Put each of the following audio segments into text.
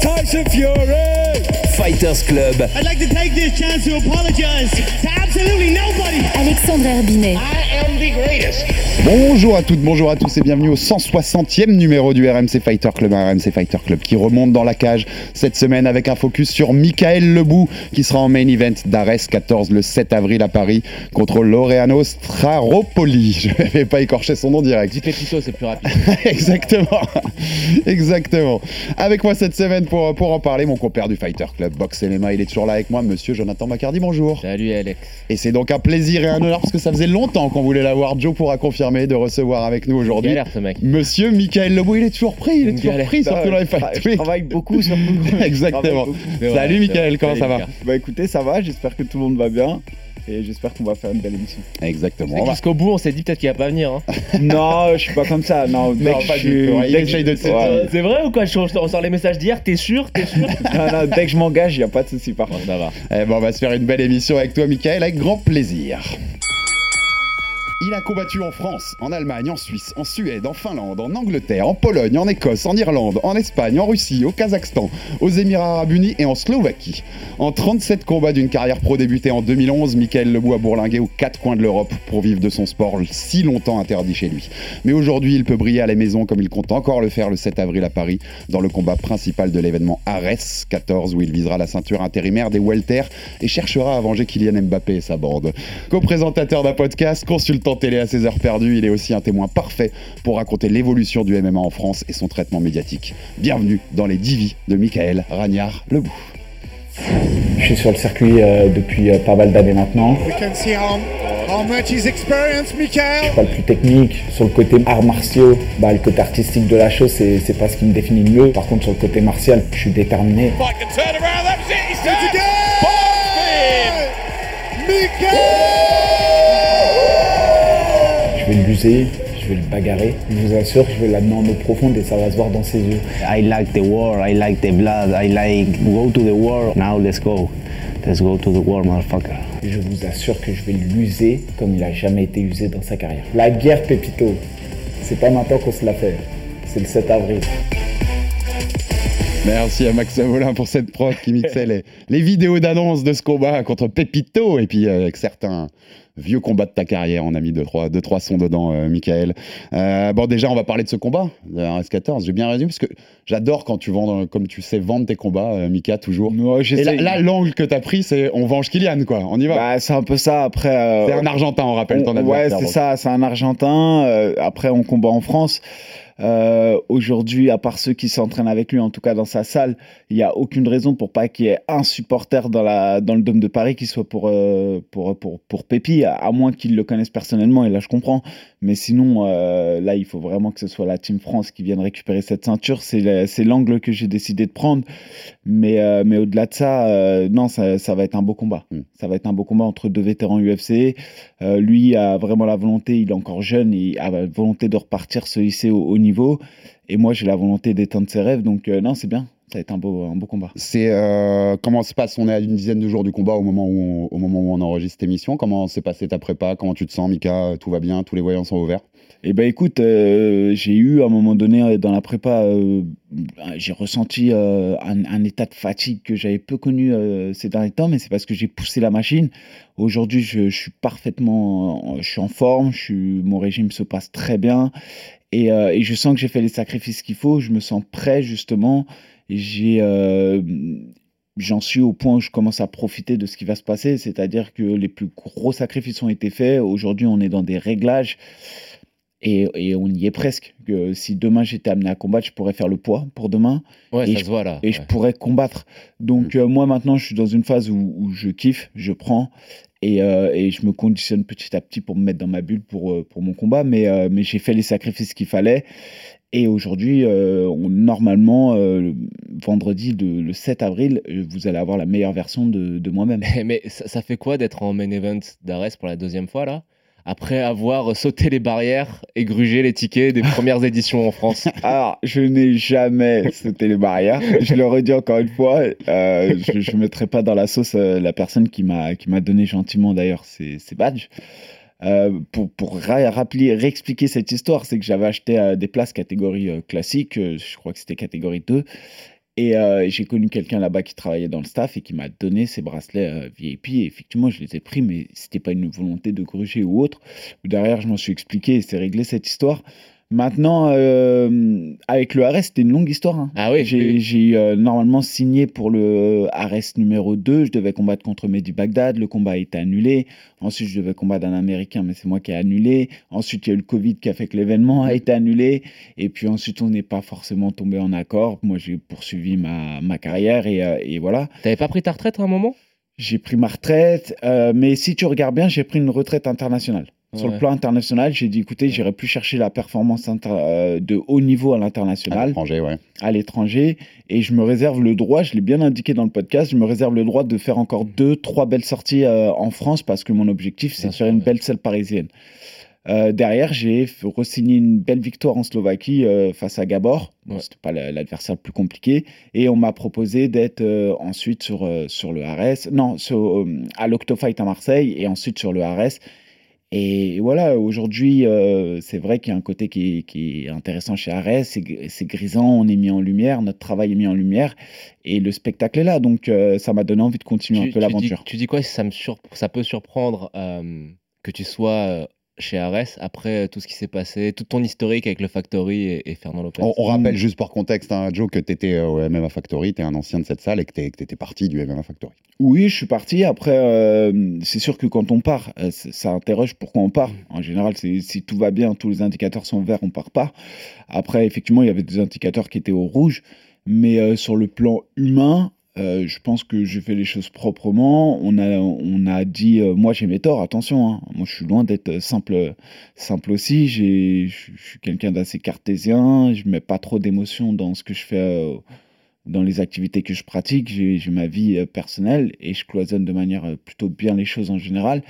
Tyson Fury. Fighters Club. I'd like to take this chance to apologize to absolutely nobody. Alexandre Herbinet. I am the greatest. Bonjour à toutes, bonjour à tous et bienvenue au 160e numéro du RMC Fighter Club, un RMC Fighter Club qui remonte dans la cage cette semaine avec un focus sur Michael Lebou qui sera en main event d'Ares 14 le 7 avril à Paris contre Laureano Straropoli. Je ne vais pas écorcher son nom direct. Dis plutôt, c'est plus rapide. Exactement, exactement. Avec moi cette semaine pour, pour en parler, mon compère du Fighter Club Box MMA, il est toujours là avec moi, monsieur Jonathan Macardy, bonjour. Salut Alex. Et c'est donc un plaisir et un honneur parce que ça faisait longtemps qu'on voulait l'avoir. Joe pourra confirmer de recevoir avec nous aujourd'hui. Galère ce mec. Monsieur Michael Lebou, il est toujours pris, il est toujours galère. pris, surtout dans les fights. Je travaille beaucoup surtout. Exactement. Salut Michael, comment ça va. Bah écoutez, ça va, j'espère que tout le monde va bien. Et j'espère qu'on va faire une belle émission. Exactement. Jusqu'au bout, on s'est dit peut-être qu'il va pas venir. hein. non, je suis pas comme ça. Non, dès Non, que pas je du suis- dès que de Ouais. C'est vrai ou quoi Je- On sort les messages d'hier, t'es sûr T'es sûr? Non, non, dès que je m'engage, il n'y a pas de souci par Bon, contre. ça va. Eh ben, on va se faire une belle émission avec toi, Michael, avec grand plaisir. Il a combattu en France, en Allemagne, en Suisse, en Suède, en Finlande, en Angleterre, en Pologne, en Écosse, en Irlande, en Espagne, en Russie, au Kazakhstan, aux Émirats Arabes Unis et en Slovaquie. En 37 combats d'une carrière pro débutée en 2011, Michael Lebou a bourlingué aux quatre coins de l'Europe pour vivre de son sport si longtemps interdit chez lui. Mais aujourd'hui, il peut briller à la maison comme il compte encore le faire le 7 avril à Paris dans le combat principal de l'événement Ares 14 où il visera la ceinture intérimaire des welter et cherchera à venger Kylian Mbappé et sa bande. Co-présentateur d'un podcast, consultant télé à ses heures perdues, il est aussi un témoin parfait pour raconter l'évolution du MMA en France et son traitement médiatique. Bienvenue dans les Divis de Michael Ragnard Lebou. Je suis sur le circuit euh, depuis euh, pas mal d'années maintenant. We can see how, how much he's experienced, Je Michael. suis pas le plus technique. Sur le côté arts martiaux, bah, le côté artistique de la chose, c'est c'est pas ce qui me définit le mieux. Par contre, sur le côté martial, je suis déterminé. Fight Je vais l'user, je vais le bagarrer. Je vous assure, je vais l'amener en eau profonde et ça va se voir dans ses yeux. I like the war, I like the blood, I like go to the war. Now let's go. Let's go to the war, motherfucker. Je vous assure que je vais l'user comme il a jamais été usé dans sa carrière. La guerre, Pépito, c'est pas maintenant qu'on se la fait. C'est le 7 avril. Merci à Max Savolin pour cette prod qui mixait les, les vidéos d'annonce de ce combat contre Pepito et puis euh, avec certains vieux combats de ta carrière. On a mis deux, trois, deux, trois sons dedans, euh, Michael. Euh, bon, déjà, on va parler de ce combat, de RS14. J'ai bien résumé parce que j'adore quand tu vends, comme tu sais vendre tes combats, euh, Mika, toujours. Ouais, Et là, l'angle que t'as pris, c'est on venge Kylian, quoi. On y va. Bah, c'est un peu ça. Après, c'est un Argentin, on rappelle ton On- Ouais, adversaire. c'est ça, c'est un Argentin. après, on combat en France. Euh, Aujourd'hui, à part ceux qui s'entraînent avec lui, en tout cas dans sa salle, il n'y a aucune raison pour pas qu'il y ait un supporter dans, la, dans le Dôme de Paris qui soit pour, euh, pour, pour, pour Pépi, à, à moins qu'il le connaisse personnellement, et là je comprends. Mais sinon, euh, là, il faut vraiment que ce soit la Team France qui vienne récupérer cette ceinture. C'est le- c'est l'angle que j'ai décidé de prendre. Mais, euh, mais au-delà de ça, non, ça, ça va être un beau combat. Mm. Ça va être un beau combat entre deux vétérans UFC. Lui a vraiment la volonté, il est encore jeune, il a la volonté de repartir se hisser au niveau. Et moi, j'ai la volonté d'éteindre ses rêves. Donc, euh, non, c'est bien. Ça va être un beau, un beau combat. C'est euh, comment se passe? On est à une dizaine de jours du combat au moment où on, au moment où on enregistre cette émission. Comment s'est passé ta prépa? Comment tu te sens, Mika? Tout va bien? Tous les voyants sont ouverts? Eh ben écoute, euh, j'ai eu à un moment donné dans la prépa, euh, j'ai ressenti euh, un, un état de fatigue que j'avais peu connu ces derniers temps, mais c'est parce que j'ai poussé la machine. Aujourd'hui, je, je suis parfaitement, je suis en forme, je suis, mon régime se passe très bien et, euh, et je sens que j'ai fait les sacrifices qu'il faut. Je me sens prêt justement. J'ai euh, j'en suis au point où je commence à profiter de ce qui va se passer, c'est-à-dire que les plus gros sacrifices ont été faits. Aujourd'hui, on est dans des réglages et, et on y est presque. Que si demain j'étais amené à combattre, je pourrais faire le poids pour demain Ouais, et ça je, se voit là. et je pourrais combattre. Donc euh, moi maintenant, je suis dans une phase où, où je kiffe, je prends Et, euh, et je me conditionne petit à petit pour me mettre dans ma bulle pour, euh, pour mon combat. Mais, euh, mais j'ai fait les sacrifices qu'il fallait. Et aujourd'hui, normalement, vendredi, le, le 7 avril, vous allez avoir la meilleure version de, de moi-même. Mais ça, ça fait quoi d'être en main event d'Ares pour la deuxième fois là? Après avoir sauté les barrières et grugé les tickets des premières éditions en France. Alors, je n'ai jamais sauté les barrières. Je le redis encore une fois. euh, je ne mettrai pas dans la sauce euh, la personne qui m'a donné gentiment d'ailleurs ces, badges. Euh, pour pour ra- rappeler, réexpliquer cette histoire, c'est que j'avais acheté des places catégorie classique, je crois que c'était catégorie 2, et euh, j'ai connu quelqu'un là-bas qui travaillait dans le staff et qui m'a donné ces bracelets euh, VIP. Et effectivement, je les ai pris, mais c'était pas une volonté de gruger ou autre. Derrière, je m'en suis expliqué et c'est réglé cette histoire. Maintenant, euh, avec le Ares, c'était une longue histoire. hein. Ah oui, J'ai euh, normalement signé pour le Ares numéro 2. Je devais combattre contre Mehdi Bagdad. Le combat a été annulé. Ensuite, je devais combattre un Américain, mais c'est moi qui ai annulé. Ensuite, il y a eu le Covid qui a fait que l'événement a été annulé. Et puis ensuite, on n'est pas forcément tombé en accord. Moi, j'ai poursuivi ma, ma carrière et, euh, et voilà. T'avais pas pris ta retraite à un moment? J'ai pris ma retraite, euh, mais si tu regardes bien, j'ai pris une retraite internationale. Sur Ouais. le plan international, j'ai dit écoutez, j'irai plus chercher la performance inter- euh, de haut niveau à À l'international, l'étranger, ouais. à l'étranger, et je me réserve le droit, je l'ai bien indiqué dans le podcast, je me réserve le droit de faire encore deux, trois belles sorties euh, en France parce que mon objectif, c'est de faire une ouais. belle selle parisienne. Euh, derrière, j'ai re-signé une belle victoire en Slovaquie euh, face à Gabor. Bon, Ouais. C'était pas la- l'adversaire le plus compliqué. Et on m'a proposé d'être euh, ensuite sur, sur le Ares, non, sur, à l'Octofight à Marseille et ensuite sur le Ares. Et voilà, aujourd'hui, euh, c'est vrai qu'il y a un côté qui est, qui est intéressant chez Ares, c'est gr- c'est grisant, on est mis en lumière, notre travail est mis en lumière, et le spectacle est là. Donc, euh, ça m'a donné envie de continuer un peu l'aventure. tu dis quoi? Ça, me sur- ça peut surprendre euh, que tu sois chez Ares après euh, tout ce qui s'est passé, tout ton historique avec le Factory et, et Fernand Lopez On, on rappelle juste pour contexte, hein, Joe, que tu étais au MMA Factory, tu es un ancien de cette salle et que tu étais parti du MMA Factory. Oui, je suis parti. Après, euh, c'est sûr que quand on part, euh, ça interroge pourquoi on part. En général, si tout va bien, tous les indicateurs sont verts, on part pas. Après, effectivement, il y avait des indicateurs qui étaient au rouge. Mais euh, sur le plan humain, euh, je pense que j'ai fait les choses proprement. On a, on a dit, euh, moi j'ai mes torts, attention. hein. Moi, je suis loin d'être simple, simple aussi. Je suis quelqu'un d'assez cartésien. Je mets pas trop d'émotion dans ce que je fais. euh, dans les activités que je pratique, j'ai ma vie euh, personnelle et je cloisonne de manière euh, plutôt bien les choses en général.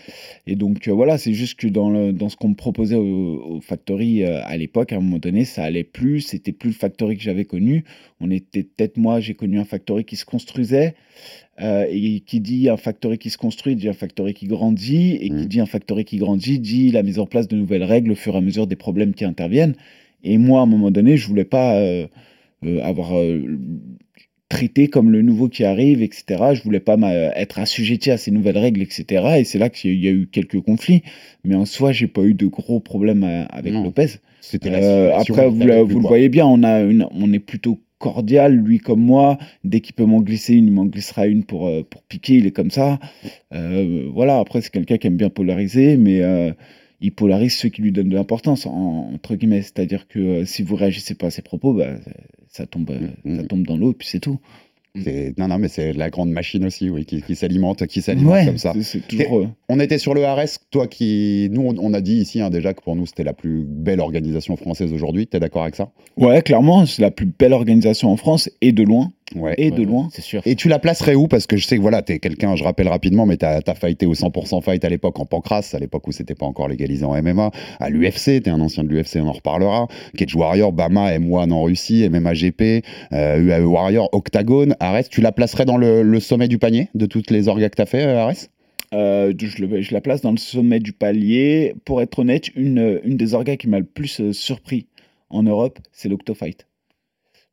Et donc euh, voilà, c'est juste que dans, le, dans ce qu'on me proposait au, au Factory euh, à l'époque, à un moment donné, ça allait plus, c'était plus le Factory que j'avais connu. On était peut-être moi, j'ai connu un Factory qui se construisait. euh, et qui dit un factory qui se construit, dit un factory qui grandit, et qui Mhm. dit un factory qui grandit, dit la mise en place de nouvelles règles au fur et à mesure des problèmes qui interviennent. Et moi, à un moment donné, je voulais pas avoir euh, traité comme le nouveau qui arrive, etc. Je voulais pas être assujetti à ces nouvelles règles, etc. Et c'est là qu'il y a eu quelques conflits. Mais en soi, j'ai pas eu de gros problèmes euh, avec Non. Lopez. La Euh, après, vous, plu, vous le voyez bien, on, a une, on est plutôt cordial, lui comme moi. Dès qu'il peut m'en glisser une, il m'en glissera une pour, euh, pour piquer, il est comme ça. Euh, voilà, après, c'est quelqu'un qui aime bien polariser, mais euh, il polarise ceux qui lui donnent de l'importance, en- entre guillemets. C'est-à-dire que euh, si vous réagissez pas à ses propos, bah, ça, tombe, euh, Mm, ça mm. tombe dans l'eau, et puis c'est tout. Non, non, mais c'est la grande machine aussi, oui, qui, s'alimente, qui s'alimente Ouais, comme ça. toujours. euh, On était sur le RS, toi qui. Nous, on, on a dit ici hein, déjà que pour nous, c'était la plus belle organisation française aujourd'hui. Tu es d'accord avec ça? Ouais, clairement, c'est la plus belle organisation en France, et de loin. Ouais. Et Ouais, de loin. C'est sûr. Et tu la placerais où? Parce que je sais que voilà, tu es quelqu'un, je rappelle rapidement, mais tu as, fighté au 100% fight à l'époque en pancras, à l'époque où c'était pas encore légalisé en MMA, à l'UFC, tu es un ancien de l'UFC, on en reparlera. Cage Warrior, Bama, M1 en Russie, MMA GP, euh, UAE Warrior, Octagone, Ares. Tu la placerais dans le, le sommet du panier de toutes les orgas que tu as fait, euh, Ares? Euh, je, le- je la place dans le sommet du palier. Pour être honnête, une, une des orgas qui m'a le plus euh, surpris en Europe, c'est l'Octofight.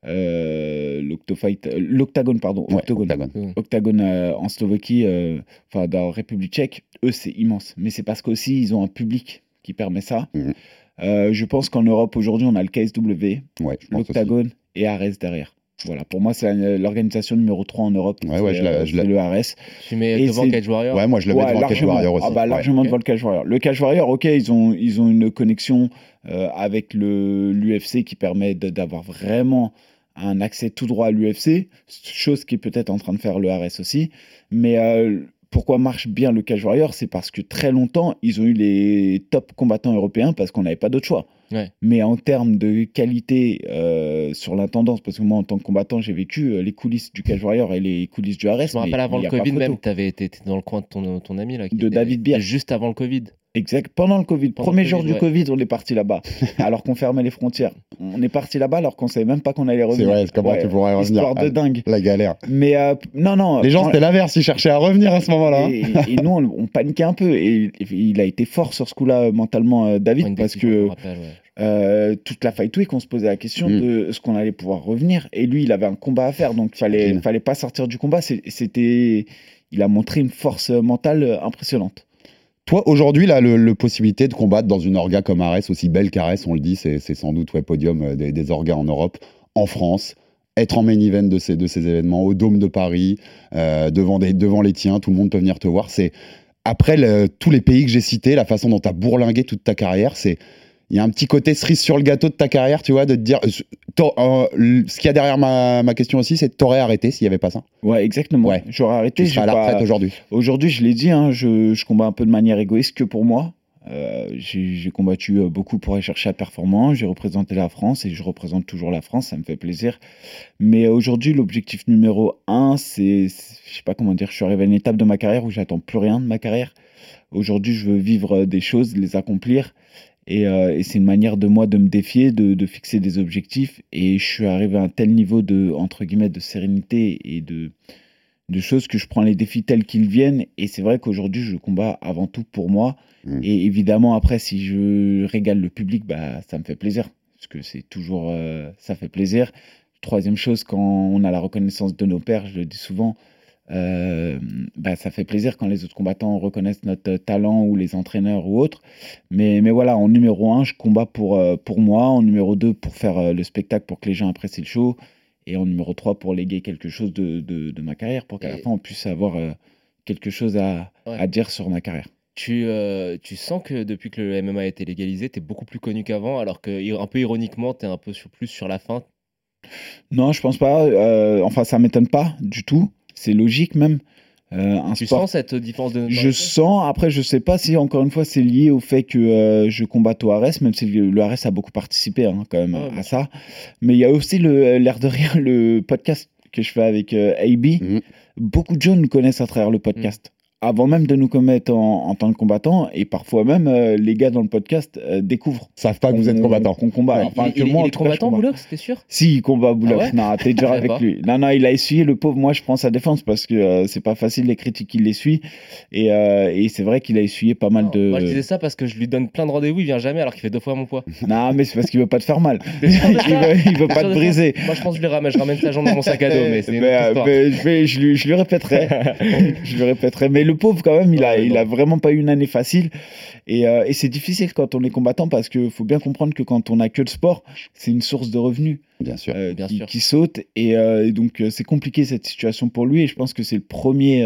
Euh, L'Octofight, euh, l'Octagone, pardon. Ouais, Octogone. Octagone. Octagone euh, en Slovaquie, euh, enfin dans la République tchèque, eux c'est immense. Mais c'est parce qu'aussi ils ont un public qui permet ça. Euh, je pense qu'en Europe aujourd'hui on a le KSW, Ouais, l'Octagone et Ares derrière. Voilà, pour moi c'est l'organisation numéro 3 en Europe. Ouais, ouais, c'est, je la- euh, je la- le. Tu mets Et devant Cage Warrior Ouais, moi je le mets Ouais, devant Cage largement. Warrior aussi. Ah bah, Ouais. largement devant le Cage Warrior. Le Cage Warrior, ok, ils ont, ils ont une connexion euh, avec le l'UFC qui permet d'avoir vraiment un accès tout droit à l'UFC, chose qui est peut-être en train de faire le RS aussi. Mais euh, pourquoi marche bien le Cage Warrior, c'est parce que très longtemps, ils ont eu les top combattants européens parce qu'on n'avait pas d'autre choix. Ouais. Mais en termes de qualité euh, sur l'intendance, parce que moi en tant que combattant, j'ai vécu euh, les coulisses du Cage Warrior et les coulisses du Ares. Je me rappelle avant le Covid même, été t'étais dans le coin de ton, ton ami là. qui De était- David Bier. Juste avant le Covid. Exact. Pendant le Covid, Pendant premier le jour Covid, du ouais. Covid, on est parti là-bas, alors qu'on fermait les frontières. On est parti là-bas alors qu'on savait même pas qu'on allait C'est revenir. vrai, comment Ouais, tu pourrais revenir Histoire de Ah, dingue. La galère. Mais euh, non, non. Les gens, c'était l'inverse, ils cherchaient à revenir à ce moment-là. Et, et nous, on, on paniquait un peu. Et, et il a été fort sur ce coup-là euh, mentalement, euh, David, parce que rappelle, ouais. euh, toute la fight week, on se posait la question Mm. de ce qu'on allait pouvoir revenir. Et lui, il avait un combat à faire, donc il fallait, fallait pas sortir du combat. C'est- C'était, il a montré une force mentale impressionnante. Toi, aujourd'hui, là, le, le possibilité de combattre dans une orga comme Arès, aussi belle qu'Arès, on le dit, c'est sans doute ouais, podium euh, des, orgas en Europe, en France, être en main event de ces, événements, au Dôme de Paris, euh, devant, les tiens, tout le monde peut venir te voir. C'est Après tous les pays que j'ai cités, la façon dont tu as bourlingué toute ta carrière, c'est. Il y a un petit côté cerise sur le gâteau de ta carrière, tu vois, de te dire. euh, euh, ce qu'il y a derrière ma, ma question aussi, c'est que t'aurais arrêté s'il n'y avait pas ça? Ouais, exactement. Ouais. J'aurais arrêté. Tu serais à la pas- retraite aujourd'hui. Aujourd'hui, je l'ai dit, hein, je, je combats un peu de manière égoïste que pour moi. Euh, j'ai combattu beaucoup pour aller chercher la performance. J'ai représenté la France et je représente toujours la France. Ça me fait plaisir. Mais aujourd'hui, l'objectif numéro un, c'est, je sais pas comment dire, je suis arrivé à une étape de ma carrière où j'attends plus rien de ma carrière. Aujourd'hui, je veux vivre des choses, les accomplir. Et, euh, et c'est une manière de moi de me défier, de, de fixer des objectifs. Et je suis arrivé à un tel niveau de, entre guillemets, de sérénité et de, de choses que je prends les défis tels qu'ils viennent. Et c'est vrai qu'aujourd'hui, je combats avant tout pour moi. Mm. Et évidemment, après, si je régale le public, bah, ça me fait plaisir. Parce que c'est toujours. euh, ça fait plaisir. Troisième chose, quand on a la reconnaissance de nos pères, je le dis souvent, euh, bah, ça fait plaisir quand les autres combattants reconnaissent notre talent ou les entraîneurs ou autres. Mais, mais voilà, en numéro un, je combats pour, euh, pour moi. En numéro deux, pour faire euh, le spectacle, pour que les gens apprécient le show. Et en numéro 3, pour léguer quelque chose de, de, de ma carrière, pour qu'à la fin, on puisse avoir euh, quelque chose à, Ouais. à dire sur ma carrière. Tu, tu sens que depuis que le MMA a été légalisé, tu es beaucoup plus connu qu'avant, alors que un peu ironiquement, tu es un peu sur, plus sur la fin? Non, je pense pas. enfin, ça m'étonne pas du tout. C'est logique même. Euh, un Tu sport sens cette différence de Je sens, après, je sais pas si encore une fois c'est lié au fait que euh, je combatte au Ares, même si le, Ares a beaucoup participé hein, quand même à, ça. Mais il y a aussi l'air de rien, le podcast que je fais avec euh, AB. Mhm. Beaucoup de gens nous connaissent à travers le podcast. Avant même de nous connaître en, en tant que combattants, et parfois même euh, les gars dans le podcast euh, découvrent savent pas que vous êtes combattant. qu'on combat. Enfin, il, que il- moi, il est combattant, combat. Boulox, t'es sûr? Si, il combat Boulox. Ah ouais? Non, t'es dur avec pas. lui. Non, non, il a essuyé le pauvre. Moi, je prends sa défense parce que euh, c'est pas facile les critiques qu'il essuie. Et, euh, et c'est vrai qu'il a essuyé pas mal Non, de. Moi, je disais ça parce que je lui donne plein de rendez-vous, il vient jamais alors qu'il fait deux fois mon poids. Non, mais c'est parce qu'il veut pas te faire mal. Il veut, il veut pas te briser. Moi, je pense que je, lui ramène, je ramène sa jambe dans mon sac à dos, mais c'est Mais, euh, histoire. mais je, vais, je, lui, je lui répéterai. je lui répéterai. Mais le pauvre, quand même, il a, il vraiment pas eu une année facile. Et, euh, et c'est difficile quand on est combattant parce qu'il faut bien comprendre que quand on a que le sport, c'est une source de revenus Bien sûr. euh, Bien qui, sûr. qui saute. Et, euh, et donc, c'est compliqué cette situation pour lui. Et je pense que c'est le premier.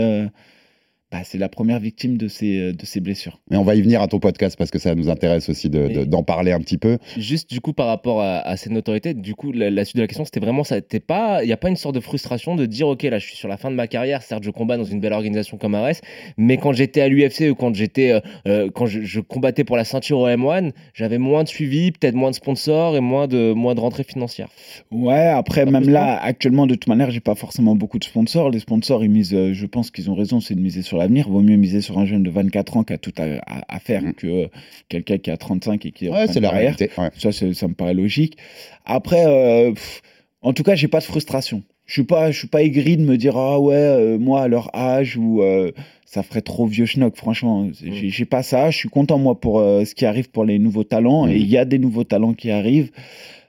Bah, c'est la première victime de ces, euh, de ces blessures. Mais on va y venir à ton podcast parce que ça nous intéresse aussi de- de- Mais- d'en parler un petit peu. Juste du coup par rapport à, à cette notoriété, du coup la, la suite de la question c'était vraiment ça. Il y a pas une sorte de frustration de dire ok là je suis sur la fin de ma carrière, certes je combats dans une belle organisation comme Ares, mais quand j'étais à l'UFC ou quand j'étais, euh, euh, quand je, je combattais pour la ceinture au M1, j'avais moins de suivi, peut-être moins de sponsors et moins de moins de rentrées financières. Ouais, après, même là, actuellement, de toute manière, j'ai pas forcément beaucoup de sponsors. Les sponsors, ils misent, je pense qu'ils ont raison, c'est de miser sur l'avenir. Vaut mieux miser sur un jeune de 24 ans qui a tout à, à- à faire Mm. que euh, quelqu'un qui a 35 et qui est en la réalité. ouais. Ça, ça me paraît logique. Après, euh, pff, en tout cas, j'ai pas de frustration. Je suis pas, je suis pas aigri de me dire ah ouais, euh, moi à leur âge ou euh, ça ferait trop vieux schnock. Franchement, j'ai j'ai pas ça. Je suis content moi pour ce qui arrive pour les nouveaux talents Mhm. et il y a des nouveaux talents qui arrivent.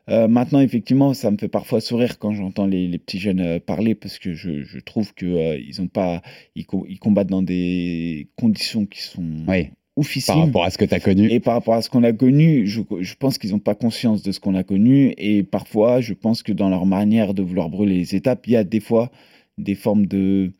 Euh, maintenant, effectivement, ça me fait parfois sourire quand j'entends les, les petits jeunes euh, parler parce que je, je trouve que euh, ils ont pas, ils, co- ils combattent dans des conditions qui sont Oui. Par oufissimes. rapport à ce que tu as connu. Et par rapport à ce qu'on a connu, je, je pense qu'ils n'ont pas conscience de ce qu'on a connu. Et parfois, je pense que dans leur manière de vouloir brûler les étapes, il y a des fois des formes de,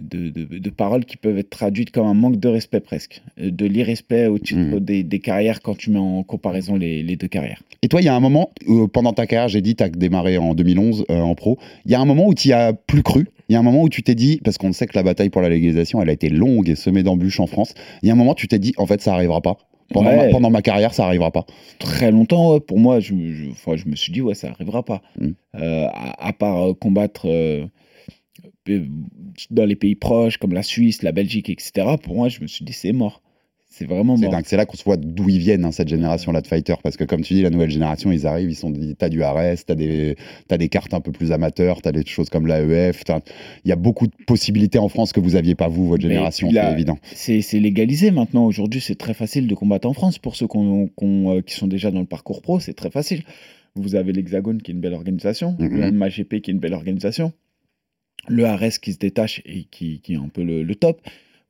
de, de- de paroles qui peuvent être traduites comme un manque de respect presque. Euh, De l'irrespect au titre Mhm. des, des carrières quand tu mets en comparaison les, les deux carrières. Et toi, il y a un moment, où, pendant ta carrière, j'ai dit, tu as démarré en 2011 euh, en pro, il y a un moment où tu y as plus cru, il y a un moment où tu t'es dit, parce qu'on sait que la bataille pour la légalisation, elle a été longue et semée d'embûches en France, il y a un moment où tu t'es dit, en fait, ça arrivera pas. Pendant, Ouais. ma, pendant ma carrière, ça arrivera pas. Très longtemps, ouais, pour moi, je, je, enfin, je me suis dit, ouais, ça arrivera pas. Euh, à, à part euh, combattre euh, euh, dans les pays proches comme la Suisse, la Belgique, etc., pour moi, je me suis dit, c'est mort. C'est vraiment mort. c'est là qu'on se voit d'où ils viennent, hein, cette génération-là de fighters. Parce que, comme tu dis, la nouvelle génération, ils arrivent, ils sont, t'as du RS, t'as des, t'as des cartes un peu plus amateurs, t'as des choses comme l'AEF. Il y a beaucoup de possibilités en France que vous aviez pas, vous, votre génération, c'est évident. C'est légalisé maintenant. Aujourd'hui, c'est très facile de combattre en France. Pour ceux euh, qui sont déjà dans le parcours pro, c'est très facile. Vous avez l'Hexagone qui est une belle organisation, Mhm. le MAGP qui est une belle organisation, le RS qui se détache et qui, qui est un peu le, le top.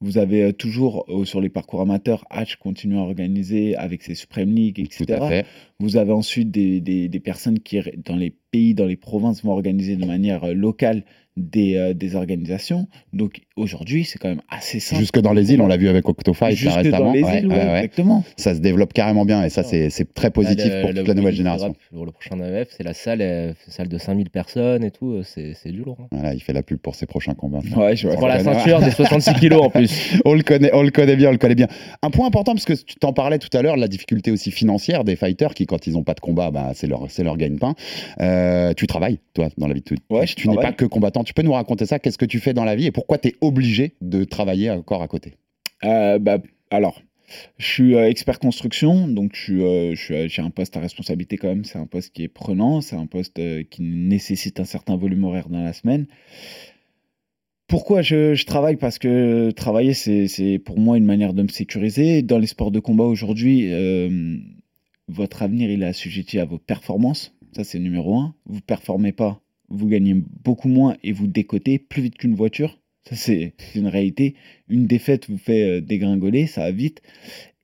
Vous avez euh, toujours euh, sur les parcours amateurs, Hatch continue à organiser avec ses Supreme League, etc. Vous avez ensuite des, des- des personnes qui, dans les pays, dans les provinces, vont organiser de manière euh, locale des, euh, des organisations. Donc aujourd'hui, c'est quand même assez simple. Jusque dans les îles, on l'a vu avec Octofight là, Jusque récemment. dans les Ouais, îles, ouais, ouais, ouais. exactement. Ça se développe carrément bien et ça, c'est très positif Là, pour toute la nouvelle génération. Pour le prochain AEF, c'est la salle, euh, salle de 5000 personnes et tout, euh, c'est du lourd. hein. Voilà, il fait la pub pour ses prochains combats. Ouais, je On vois. Pour la ceinture des 66 kilos en plus. on le connaît, on le connaît bien, on le connaît bien. Un point important, parce que tu t'en parlais tout à l'heure, la difficulté aussi financière des fighters qui, quand ils n'ont pas de combat, bah, c'est leur, c'est leur gagne-pain. Euh, tu travailles, toi, dans la vie de tu n'es pas que combattant. Tu peux nous raconter ça Qu'est-ce que tu fais dans la vie et pourquoi tu es obligé de travailler encore à côté? Euh, bah, alors, je suis euh, expert construction, donc je suis, euh, j'ai un poste à responsabilité quand même. C'est un poste qui est prenant, c'est un poste qui nécessite un certain volume horaire dans la semaine. Pourquoi je, travaille? Parce que travailler, c'est c'est pour moi une manière de me sécuriser. Dans les sports de combat aujourd'hui, votre avenir, il est assujetti à vos performances. Ça, c'est numéro un. Vous performez pas, vous gagnez beaucoup moins et vous décotez plus vite qu'une voiture. Ça, c'est une réalité. Une défaite vous fait euh, dégringoler, ça va vite.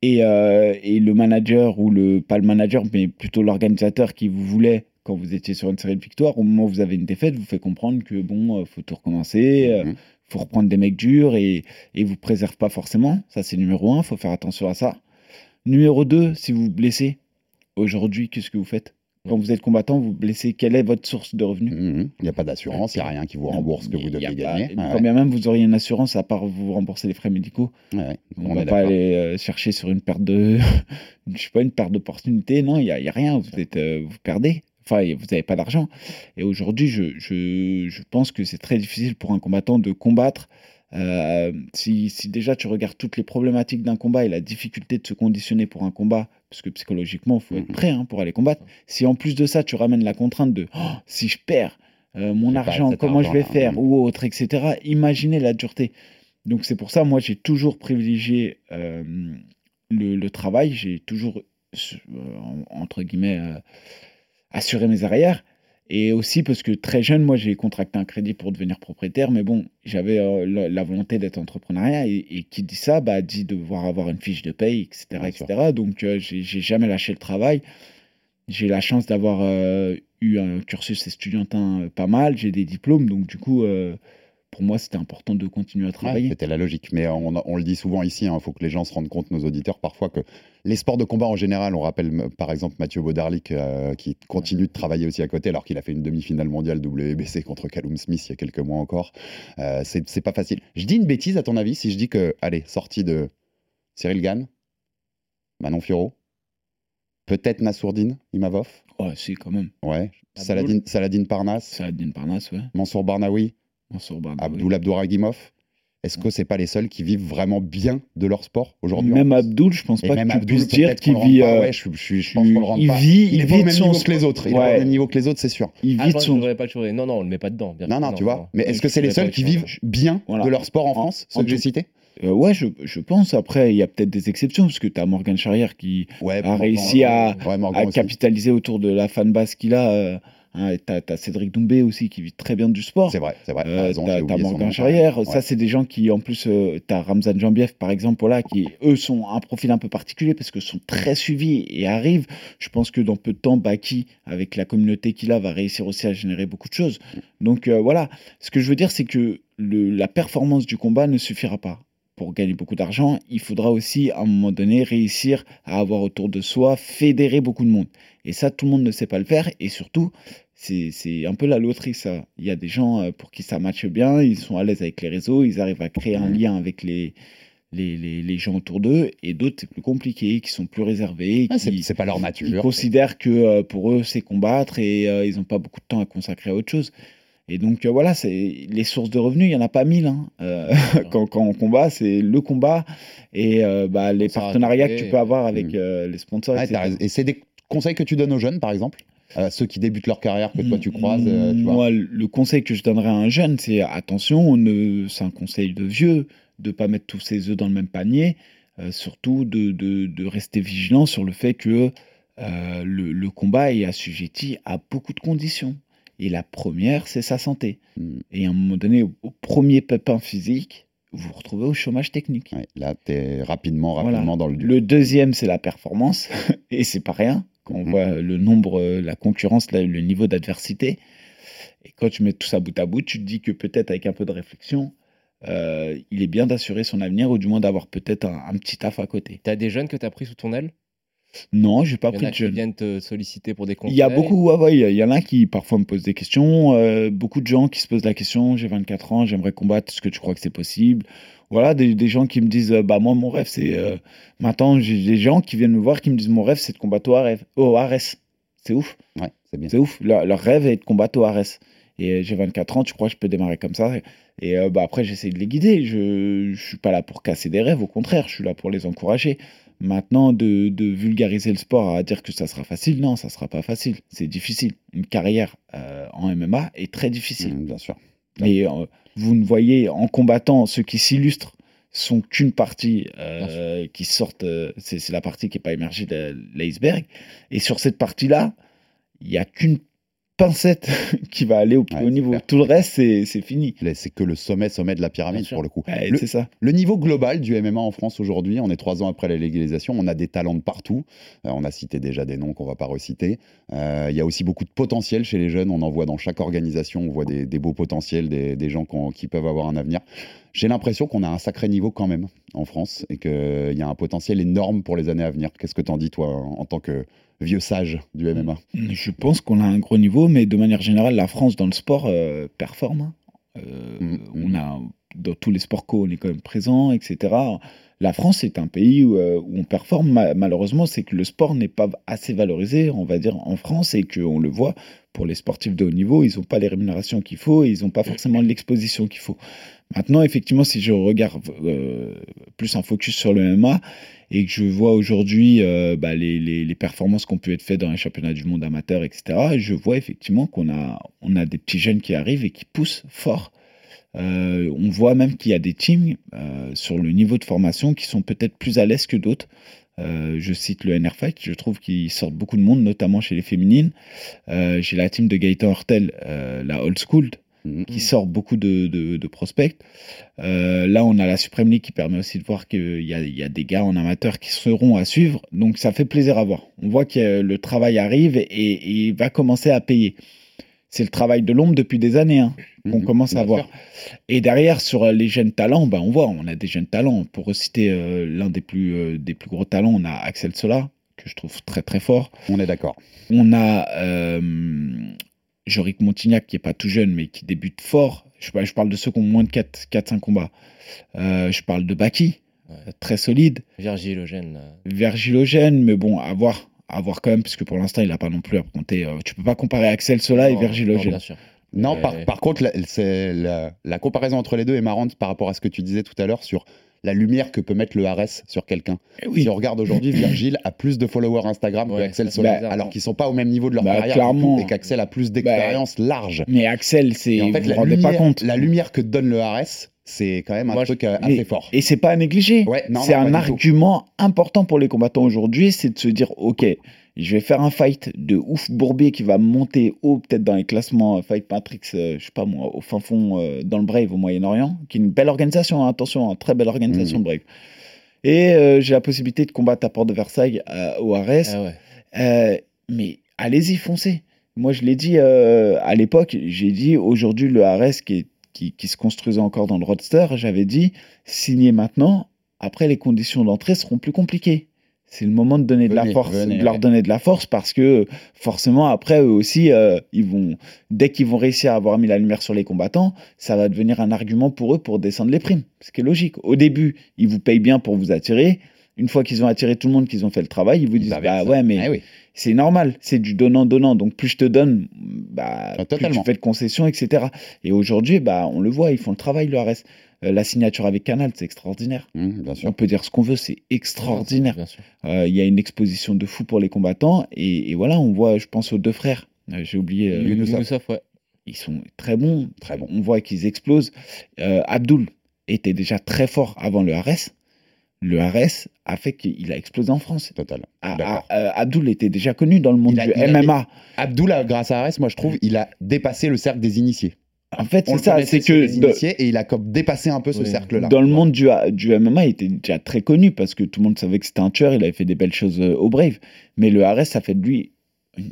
Et, euh, et le manager, ou le, pas le manager, mais plutôt l'organisateur qui vous voulait quand vous étiez sur une série de victoires, au moment où vous avez une défaite, vous fait comprendre que bon, euh, faut tout recommencer, euh, Mhm. faut reprendre des mecs durs et, et vous préserve pas forcément. Ça, c'est numéro un, faut faire attention à ça. Numéro deux, si vous vous blessez, aujourd'hui, qu'est-ce que vous faites? Quand vous êtes combattant, vous blessez, quelle est votre source de revenus Mhm. Il n'y a pas d'assurance, il n'y a rien qui vous rembourse ce que vous pas- gagner. Ouais, Quand bien même vous auriez une assurance, à part vous rembourser les frais médicaux, ouais. on, On va pas aller euh, chercher sur une perte de, je sais pas, une perte d'opportunité. Non, il y a, rien. Vous êtes, euh, vous perdez. Enfin, vous n'avez pas d'argent. Et aujourd'hui, je, je, je pense que c'est très difficile pour un combattant de combattre. Euh, si, si déjà tu regardes toutes les problématiques d'un combat et la difficulté de se conditionner pour un combat, parce que psychologiquement, il faut être Mhm. prêt hein, pour aller combattre. Si en plus de ça, tu ramènes la contrainte de Oh, si je perds euh, mon pas argent, comment je vais faire, mhm. ou autre, etc. Imaginez la dureté. Donc c'est pour ça, moi, j'ai toujours privilégié euh, le, le travail. J'ai toujours, en- entre guillemets, assuré mes arrières. Et aussi parce que très jeune, moi, j'ai contracté un crédit pour devenir propriétaire. Mais bon, j'avais euh, la, la volonté d'être entrepreneuriat. Et, et qui dit ça, bah, dit devoir avoir une fiche de paye, etc. Bien etc. Donc, euh, j'ai jamais lâché le travail. J'ai la chance d'avoir euh, eu un cursus estudiantin euh, pas mal. J'ai des diplômes. Donc, du coup, pour moi, c'était important de continuer à Ouais, travailler. C'était la logique. Mais on, on le dit souvent ici, il faut que les gens se rendent compte, nos auditeurs, parfois, que les sports de combat en général, on rappelle par exemple Mathieu Baudarlic, euh, qui continue de travailler aussi à côté, alors qu'il a fait une demi-finale mondiale WBC contre Callum Smith il y a quelques mois encore. Euh, c'est pas facile. Je dis une bêtise, à ton avis, si je dis que, allez, sortie de Cyril Gann, Manon Fiorot, peut-être Nassourdine Imavov, Ouais, si, quand même. ouais. Saladin, Saladin Parnas, Saladin Parnasse, ouais. Mansour Barnaoui. Abdoul Abdouragimov. Est-ce que c'est pas les seuls qui vivent vraiment bien de leur sport aujourd'hui Même Abdoul, je pense Et pas même que tu Abdoul, puisses dire peut-être qu'il vit. pas, euh, ouais, je, je, je pense qu'on le rend il pas. vit, Il au vit de même son niveau que les autres. Il est au même niveau que les autres, c'est sûr. Il Ah, vit que son. je devrais pas le choisir. Non, non, on le met pas dedans. bien Non, sûr, non, tu vois. Mais est-ce que c'est les seuls qui vivent bien Voilà. de leur sport en France, ceux que j'ai cités Euh, ouais, je, je pense. Après, il y a peut-être des exceptions, parce que tu as Morgan Charrière qui Ouais, a Morgan, réussi à, ouais, capitalisé autour de la fanbase qu'il a. Euh, hein, tu as, Cédric Doumbé aussi qui vit très bien du sport. C'est vrai, c'est vrai. t'as Euh, raison, t'as t'as Morgan. Charrière, Ouais. ça c'est des gens qui en plus, euh, t'as Ramzan Jambiev par exemple, voilà, qui eux sont un profil un peu particulier parce que sont très suivis et arrivent. Je pense que dans peu de temps, Baki, avec la communauté qu'il a, va réussir aussi à générer beaucoup de choses. Donc euh, voilà, ce que je veux dire c'est que le- la performance du combat ne suffira pas. Pour gagner beaucoup d'argent, il faudra aussi, à un moment donné, réussir à avoir autour de soi, fédérer beaucoup de monde. Et ça, tout le monde ne sait pas le faire. Et surtout, c'est un peu la loterie, ça. Il y a des gens euh, pour qui ça matche bien, ils sont à l'aise avec les réseaux, ils arrivent à créer un lien avec les, les, les- les gens autour d'eux. Et d'autres, c'est plus compliqué, qui sont plus réservés. Ah, c'est pas leur ils nature. considèrent que euh, pour eux, c'est combattre et euh, ils n'ont pas beaucoup de temps à consacrer à autre chose. Et donc euh, voilà, c'est les sources de revenus, il n'y en a pas mille. hein. Euh, quand, quand on combat, c'est le combat et euh, bah, les partenariats que tu peux avoir avec Mm. euh, les sponsors. Et c'est des conseils que tu donnes aux jeunes, par exemple ceux qui débutent leur carrière, que toi tu croises tu vois? Moi, le conseil que je donnerais à un jeune, c'est attention, ne... c'est un conseil de vieux, de pas mettre tous ses œufs dans le même panier, surtout de, de- de rester vigilant sur le fait que le, le combat est assujetti à beaucoup de conditions. Et la première, c'est sa santé. Et à un moment donné, au, au premier pépin physique, vous vous retrouvez au chômage technique. Ouais, là, tu es rapidement, Voilà. rapidement dans le dur. Le deuxième, c'est la performance, et c'est pas rien. Quand on Mhm. voit le nombre, la concurrence, le niveau d'adversité, et quand tu mets tout ça bout à bout, tu te dis que peut-être avec un peu de réflexion, euh, il est bien d'assurer son avenir, ou du moins d'avoir peut-être un, un petit taf à côté. T'as des jeunes que t'as pris sous ton aile? Non, j'ai pas Il y en pris a de qui jeunes. viennent te solliciter pour des conseils. Il y a beaucoup, ouais, ouais, il y a- il y en a qui parfois me posent des questions, euh, beaucoup de gens qui se posent la question, j'ai 24 ans, j'aimerais combattre, est-ce que tu crois que c'est possible? Voilà, des, des gens qui me disent, euh, bah moi mon rêve c'est... euh, Maintenant j'ai des gens qui viennent me voir qui me disent, mon rêve c'est de combattre au Ares. C'est ouf, Ouais, c'est bien. c'est ouf. Leur, leur rêve est de combattre au Ares. Et euh, j'ai 24 ans, tu crois que je peux démarrer comme ça? Et euh, bah, après j'essaie de les guider, je ne suis pas là pour casser des rêves, au contraire, je suis là pour les encourager. Maintenant, de, de vulgariser le sport à dire que ça sera facile, non, ça sera pas facile. C'est difficile. Une carrière euh, en MMA est très difficile. Mm, bien sûr. Et euh, vous ne voyez en combattant ceux qui s'illustrent sont qu'une partie euh, qui sortent, euh, c'est la partie qui n'est pas émergée de l'iceberg. Et sur cette partie-là, il n'y a qu'une pincette qui va aller au plus Ouais, haut niveau. clair. Tout le reste, c'est fini. C'est que le sommet, sommet de la pyramide pour le coup. Ouais, Le- c'est ça. Le niveau global du MMA en France aujourd'hui, on est trois ans après la légalisation, on a des talents de partout. Euh, on a cité déjà des noms qu'on va pas reciter. Euh, Il y a aussi beaucoup de potentiel chez les jeunes. On en voit dans chaque organisation, on voit des, des beaux potentiels, des, des gens qui peuvent avoir un avenir. J'ai l'impression qu'on a un sacré niveau quand même en France et qu'il y a un potentiel énorme pour les années à venir. Qu'est-ce que t'en dis toi en tant que vieux sage du MMA Je pense qu'on a un gros niveau, mais de manière générale, la France dans le sport euh, performe. hein. Euh, Mm, On mm. a dans tous les sports co, on est quand même présent, etc. La France est un pays où, euh, on performe. Ma- malheureusement, c'est que le sport n'est pas assez valorisé, on va dire, en France, et qu'on le voit pour les sportifs de haut niveau, ils n'ont pas les rémunérations qu'il faut, et ils n'ont pas forcément l'exposition qu'il faut. Maintenant, effectivement, si je regarde euh, plus un focus sur le MMA et que je vois aujourd'hui euh, bah, les, les- les performances qui ont pu être faites dans les championnats du monde amateur, etc., je vois effectivement qu'on a, on a des petits jeunes qui arrivent et qui poussent fort. Euh, on voit même qu'il y a des teams euh, sur le niveau de formation qui sont peut-être plus à l'aise que d'autres. Euh, je cite le NR Fight, je trouve qu'ils sortent beaucoup de monde, notamment chez les féminines. J'ai la team de Gaëtan Hortel, la Old School, Mhm. qui sort beaucoup de, de- de prospects. Là, on a la Supreme League qui permet aussi de voir qu'il y a, il y a des gars en amateur qui seront à suivre. Donc, ça fait plaisir à voir. On voit que le travail arrive et, et il va commencer à payer. C'est le travail de l'ombre depuis des années hein, qu'on Mhm. commence à voir. Et derrière, sur euh, les jeunes talents, ben, on voit, on a des jeunes talents. Pour reciter euh, l'un des plus, euh, des plus gros talents, on a Axel Sola, que je trouve très très fort. On est d'accord. On a euh, Jorick Montignac, qui est pas tout jeune, mais qui débute fort. Je, je parle de ceux qui ont moins de 4-5 combats. Je parle de Baki, Ouais. très solide. Là. Virgilogène, mais bon, à voir, à voir quand même, parce que pour l'instant, il n'a pas non plus à compter. euh, tu peux pas comparer Axel Sola et Non, Virgilogène. non, bien sûr. Non, par, par contre, la, la comparaison entre les deux est marrante par rapport à ce que tu disais tout à l'heure sur la lumière que peut mettre le RS sur quelqu'un. Eh oui. Si on regarde aujourd'hui, Virgile a plus de followers Instagram Ouais, que Axel ça, c'est Sola, bizarre, alors qu'ils sont pas au même niveau de leur Bah, carrière clairement. et qu'Axel a plus d'expérience large. Mais Axel, c'est, en fait, vous la vous rendez lumière, pas compte. la lumière que donne le RS, c'est quand même un Moi, truc euh, Mais- assez fort. Et c'est pas à négliger. Ouais, c'est un argument important pour les combattants aujourd'hui, c'est de se dire, ok, je vais faire un fight de ouf bourbier qui va monter haut, peut-être dans les classements euh, Fight Matrix, euh, je sais pas moi, au fin fond, euh, dans le Brave au Moyen-Orient, qui est une belle organisation, hein, attention, hein, très belle organisation le Brave. Et euh, j'ai la possibilité de combattre à Port de Versailles euh, au Ares. Ah ouais. Euh, mais allez-y, foncez. Moi, je l'ai dit à l'époque, j'ai dit aujourd'hui, le qui est qui, qui se construisait encore dans le roadster, j'avais dit signez maintenant. Après, les conditions d'entrée seront plus compliquées. C'est le moment de donner de la force, venez, de leur donner de la force parce que forcément après eux aussi, euh, ils vont dès qu'ils vont réussir à avoir mis la lumière sur les combattants, ça va devenir un argument pour eux pour descendre les primes. Ce qui est logique. Au début, ils vous payent bien pour vous attirer. Une fois qu'ils ont attiré tout le monde, qu'ils ont fait le travail, ils vous disent bah ça. ouais mais Ah oui. c'est normal, c'est du donnant donnant. Donc plus je te donne, bah Ah, plus tu fais de concessions, etc. Et aujourd'hui, bah on le voit, ils font le travail le RS. Euh, la signature avec Canal, c'est extraordinaire. Mmh, bien sûr. On peut dire ce qu'on veut, c'est extraordinaire. Euh, Il y a une exposition de fou pour les combattants. Et, et voilà, on voit, je pense aux deux frères. Euh, J'ai oublié. Younoussov, ouais. ils sont très bons. Très bons. On voit qu'ils explosent. Abdul était déjà très fort avant le RS. Le RS a fait qu'il a explosé en France. Total. Ah, ah, Abdul était déjà connu dans le monde a- du MMA. Abdullah, grâce à Ares, moi je trouve, il a dépassé le cercle des initiés. En fait, c'est ça. C'est que les de- initiés et il a comme dépassé un peu ce Oui. cercle-là. dans le monde du, du MMA, il était déjà très connu parce que tout le monde savait que c'était un tueur. Il avait fait des belles choses euh, au Brave. Mais le RS, ça fait de lui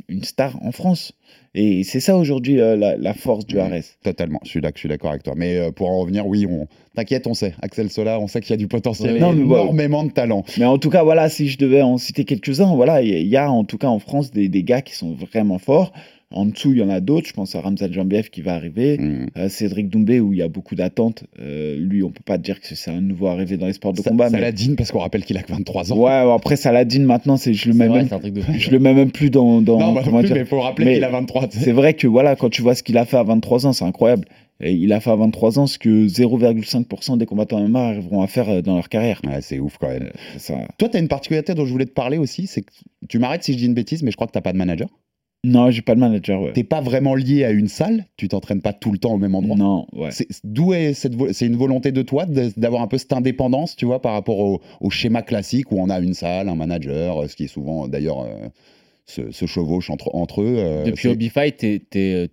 une, star en France. Et c'est ça aujourd'hui euh, la, la force du Mhm. RS. Totalement, je suis d'accord avec toi. Mais euh, pour en revenir, oui, on... t'inquiète, on sait. Axel Sola, on sait qu'il y a du potentiel Non, mais voilà. énormément de talent. Mais en tout cas, voilà, si je devais en citer quelques-uns, voilà, il y, y a en tout cas en France des, des gars qui sont vraiment forts. En dessous, il y en a d'autres. Je pense à Ramzan Jambiev qui va arriver. Mm. Euh, Cédric Doumbé, où il y a beaucoup d'attentes. Euh, lui, on peut pas dire que c'est un nouveau arrivé dans les sports de Sa- combat. mais... Saladin, parce qu'on rappelle qu'il a que 23 ans. Ouais, après Saladin, maintenant, c'est, je le mets vrai, même, de je le mets même plus dans. dans non, bah, plus, dire. mais il faut rappeler qu'il a 23. tu sais. C'est vrai que voilà, quand tu vois ce qu'il a fait à 23 ans, c'est incroyable. Et il a fait à 23 ans ce que 0,5% des combattants MMA arriveront à faire euh, dans leur carrière. Ouais, c'est ouf quand même. Euh, Ça... Toi, tu as une particularité dont je voulais te parler aussi, c'est que tu m'arrêtes si je dis une bêtise, mais je crois que t'as pas de manager. Non, j'ai pas de manager. Ouais. T'es pas vraiment lié à une salle, tu t'entraînes pas tout le temps au même endroit. Non, ouais. C'est- D'où est cette vo- c'est une volonté de toi d'avoir un peu cette indépendance, tu vois, par rapport au, au schéma classique où on a une salle, un manager, euh, ce qui est souvent euh, d'ailleurs euh, se, se chevauche entre, entre eux. euh, Depuis Hobby Fight, t'es t'es, euh,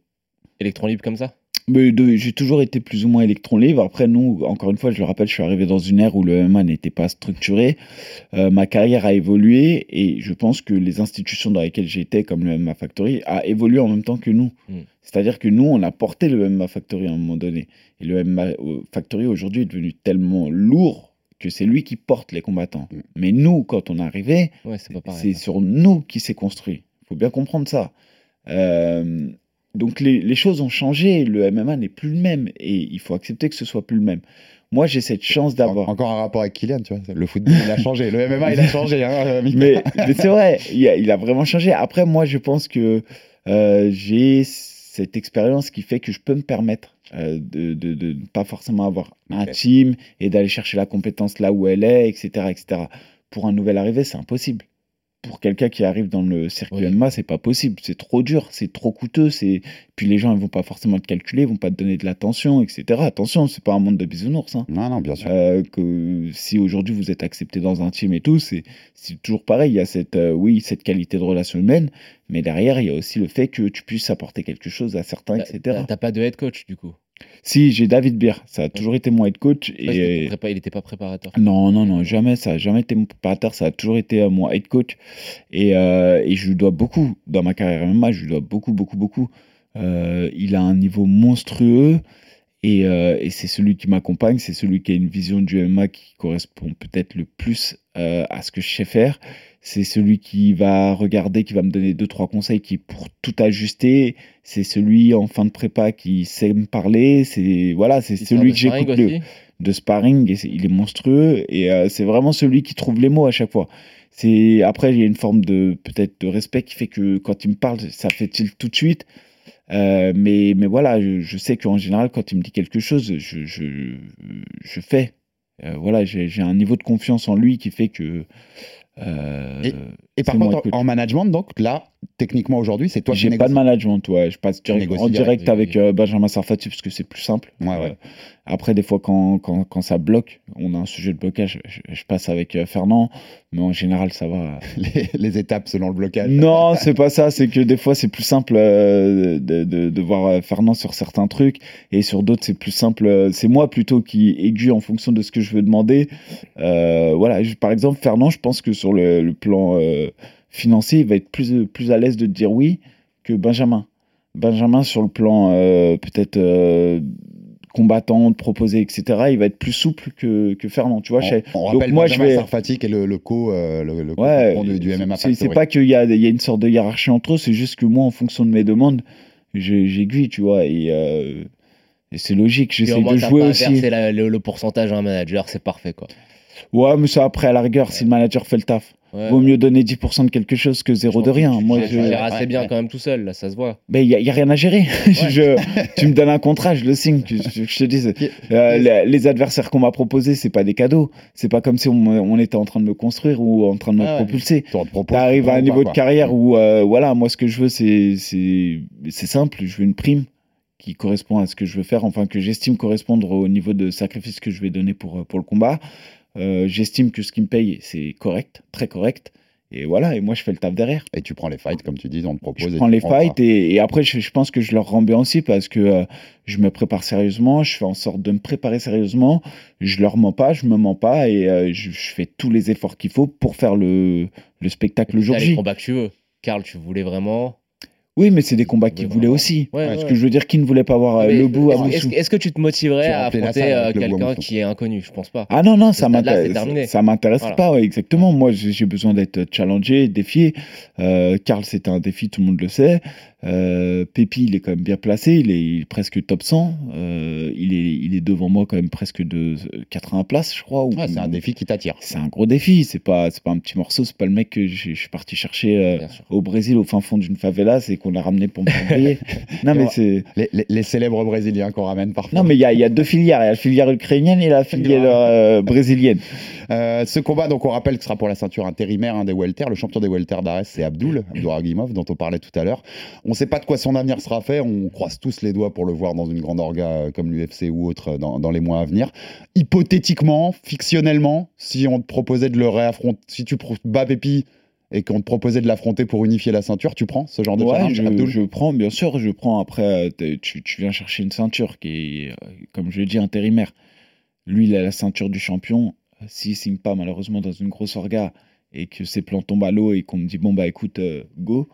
électron libre comme ça? Mais j'ai toujours été plus ou moins électron libre. Après, nous, encore une fois, je le rappelle, je suis arrivé dans une ère où le MMA n'était pas structuré. Euh, ma carrière a évolué et je pense que les institutions dans lesquelles j'étais, comme le MMA Factory, a évolué en même temps que nous. Mm. C'est-à-dire que nous, on a porté le MMA Factory à un moment donné. Et le MMA Factory aujourd'hui est devenu tellement lourd que c'est lui qui porte les combattants. Mm. Mais nous, quand on est arrivé, Ouais, c'est sur nous qui s'est construit. Il faut bien comprendre ça. Euh, donc les, les choses ont changé. Le MMA n'est plus le même et il faut accepter que ce soit plus le même. Moi, j'ai cette chance d'avoir. Encore un rapport avec Kylian, tu vois. Le football, il a changé. Le MMA, il a changé. Hein, euh, mais, mais c'est vrai, il a, il a vraiment changé. Après, moi, je pense que euh, j'ai cette expérience qui fait que je peux me permettre euh, de, de, de ne pas forcément avoir un team et d'aller chercher la compétence là où elle est, etc. etc. Pour un nouvel arrivé, c'est impossible. Pour quelqu'un qui arrive dans le circuit Oui. MMA, c'est pas possible. C'est trop dur, c'est trop coûteux. C'est puis les gens ils vont pas forcément te calculer, ils vont pas te donner de l'attention, etc. Attention, c'est pas un monde de bisounours. Hein. Non, non, bien sûr. Euh, que si aujourd'hui vous êtes accepté dans un team et tout, c'est toujours pareil. Il y a cette, euh, oui, cette qualité de relation humaine, mais derrière, il y a aussi le fait que tu puisses apporter quelque chose à certains, etc. T'as t'as pas de head coach du coup Si, j'ai David Beer, ça a toujours été mon head coach. Ouais, Et... il était pas préparateur. Non, non, non, jamais. Ça a jamais été mon préparateur. Ça a toujours été euh, mon head coach. Et, euh, et je lui dois beaucoup. Dans ma carrière MMA, je lui dois beaucoup, beaucoup, beaucoup. Euh, il a un niveau monstrueux. Et, euh, et c'est celui qui m'accompagne. C'est celui qui a une vision du MMA qui correspond peut-être le plus euh, à ce que je sais faire. C'est celui qui va regarder, qui va me donner deux, trois conseils qui pour tout ajuster. C'est celui en fin de prépa qui sait me parler. C'est voilà, c'est celui que j'écoute le, de sparring et il est monstrueux et euh, c'est vraiment celui qui trouve les mots à chaque fois. C'est après il y a une forme de peut-être de respect qui fait que quand il me parle ça fait tilt tout de suite? Euh, mais mais voilà je, je sais qu'en général quand il me dit quelque chose je je, je fais. Euh, voilà j'ai j'ai un niveau de confiance en lui qui fait que euh, Et par contre, en, en management, donc là, techniquement aujourd'hui, c'est toi qui j'ai pas de management, ouais. Je passe direct, en direct, avec euh, Benjamin Sarfati parce que c'est plus simple. Ouais, ouais. Euh, après, des fois, quand, quand, quand ça bloque, on a un sujet de blocage, je, je passe avec Fernand, mais en général, ça va. les, les étapes selon le blocage. non, c'est pas ça. C'est que des fois, c'est plus simple de, de, de voir Fernand sur certains trucs et sur d'autres, c'est plus simple. C'est moi plutôt qui aiguille en fonction de ce que je veux demander. Voilà, je- par exemple, Fernand, je pense que sur le, le plan euh, financier, il va être plus, plus à l'aise de te dire oui que Benjamin. Benjamin, sur le plan euh, peut-être euh, combattant, de proposer, etc., il va être plus souple que, que Fernand. Tu vois, je- On, on donc rappelle moi, Benjamin je vais. Sarfati qui est le, le co, euh, le, le Ouais, co-patron du, du MMA c'est- c'est pas qu'il y a, il y a une sorte de hiérarchie entre eux, c'est juste que moi, en fonction de mes demandes, j'ai- j'aiguille, tu vois, et, euh, et c'est logique. J'essaie de jouer aussi. le, le pourcentage à un manager, c'est parfait quoi. Ouais, mais ça après, à la rigueur, si le manager fait le taf, Ouais. vaut mieux donner 10% de quelque chose que zéro de rien. Moi, Tu je. gères assez ouais, bien ouais. quand même tout seul, là, ça se voit. Ben, il n'y a, y a rien à gérer. je, tu me donnes un contrat, je le signe. Tu- tu- je te dis, euh, les, les adversaires qu'on m'a proposés, c'est pas des cadeaux. C'est pas comme si on, était en train de me construire ou en train de me Ah propulser. Propose T'arrives à un niveau pas, de carrière où, euh, voilà, moi, ce que je veux, c'est simple. Je veux une prime qui correspond à ce que je veux faire, enfin, que j'estime correspondre au niveau de sacrifice que je vais donner pour, pour le combat. Euh, j'estime que ce qui me paye, c'est correct, très correct. Et voilà, et moi, je fais le taf derrière. Et tu prends les fights, comme tu dis, on te propose. Je prends les fights et, et après, je, je pense que je leur rends bien aussi parce que euh, je me prépare sérieusement, je fais en sorte de me préparer sérieusement, je leur mens pas, je me mens pas et euh, je, je fais tous les efforts qu'il faut pour faire le, le spectacle le jour les J. combats que tu veux. Karl, tu voulais vraiment. Oui, mais c'est des combats voulaient vraiment. aussi. Ouais, Parce ouais. que je veux dire, qui ne voulait pas voir euh, Mais le bout à est-ce- Moussou Est-ce est-ce que tu te motiverais à affronter euh, quelqu'un qui est inconnu? Je pense pas. Ah non, non, ça m'intéresse. Ça m'intéresse Voilà. pas, ouais, exactement. Moi, j'ai j'ai besoin d'être challengé, défié. Euh, Karl, c'était un défi, tout le monde le sait. Euh, Pépi, il est quand même bien placé. Il est, il est presque top 100. Euh, il, est, il est devant moi quand même presque de 80 places, je crois. Ouais, c'est un défi qui t'attire. C'est un gros défi. C'est pas, c'est pas un petit morceau. C'est pas le mec que je suis parti chercher euh, au Brésil, au fin fond d'une favela. C'est qu'on l'a ramené pour me payer. non, mais c'est. Les, les- les célèbres brésiliens qu'on ramène parfois. Non, mais il y a, y a deux filières. Il y a la filière ukrainienne et la filière euh, brésilienne. Ce combat, donc on rappelle que ce sera pour la ceinture intérimaire hein, des welter. Le champion des welter d'Ares, c'est Abdul, Abdouragimov, dont on parlait tout à l'heure. On ne sait pas de quoi son avenir sera fait. On croise tous les doigts pour le voir dans une grande orga euh, comme l'UFC ou autre euh, dans, dans les mois à venir. Hypothétiquement, fictionnellement, si on te proposait de le réaffronter, si tu bats Pépi et qu'on te proposait de l'affronter pour unifier la ceinture, tu prends ce genre de Ouais, challenge, je, prends, bien sûr, je prends. Après, euh, tu, tu viens chercher une ceinture qui est, comme je l'ai dit, intérimaire. Lui, il a la ceinture du champion. S'il signe pas, malheureusement, dans une grosse orga et que ses plans tombent à l'eau et qu'on me dit, bon, bah écoute, euh, go,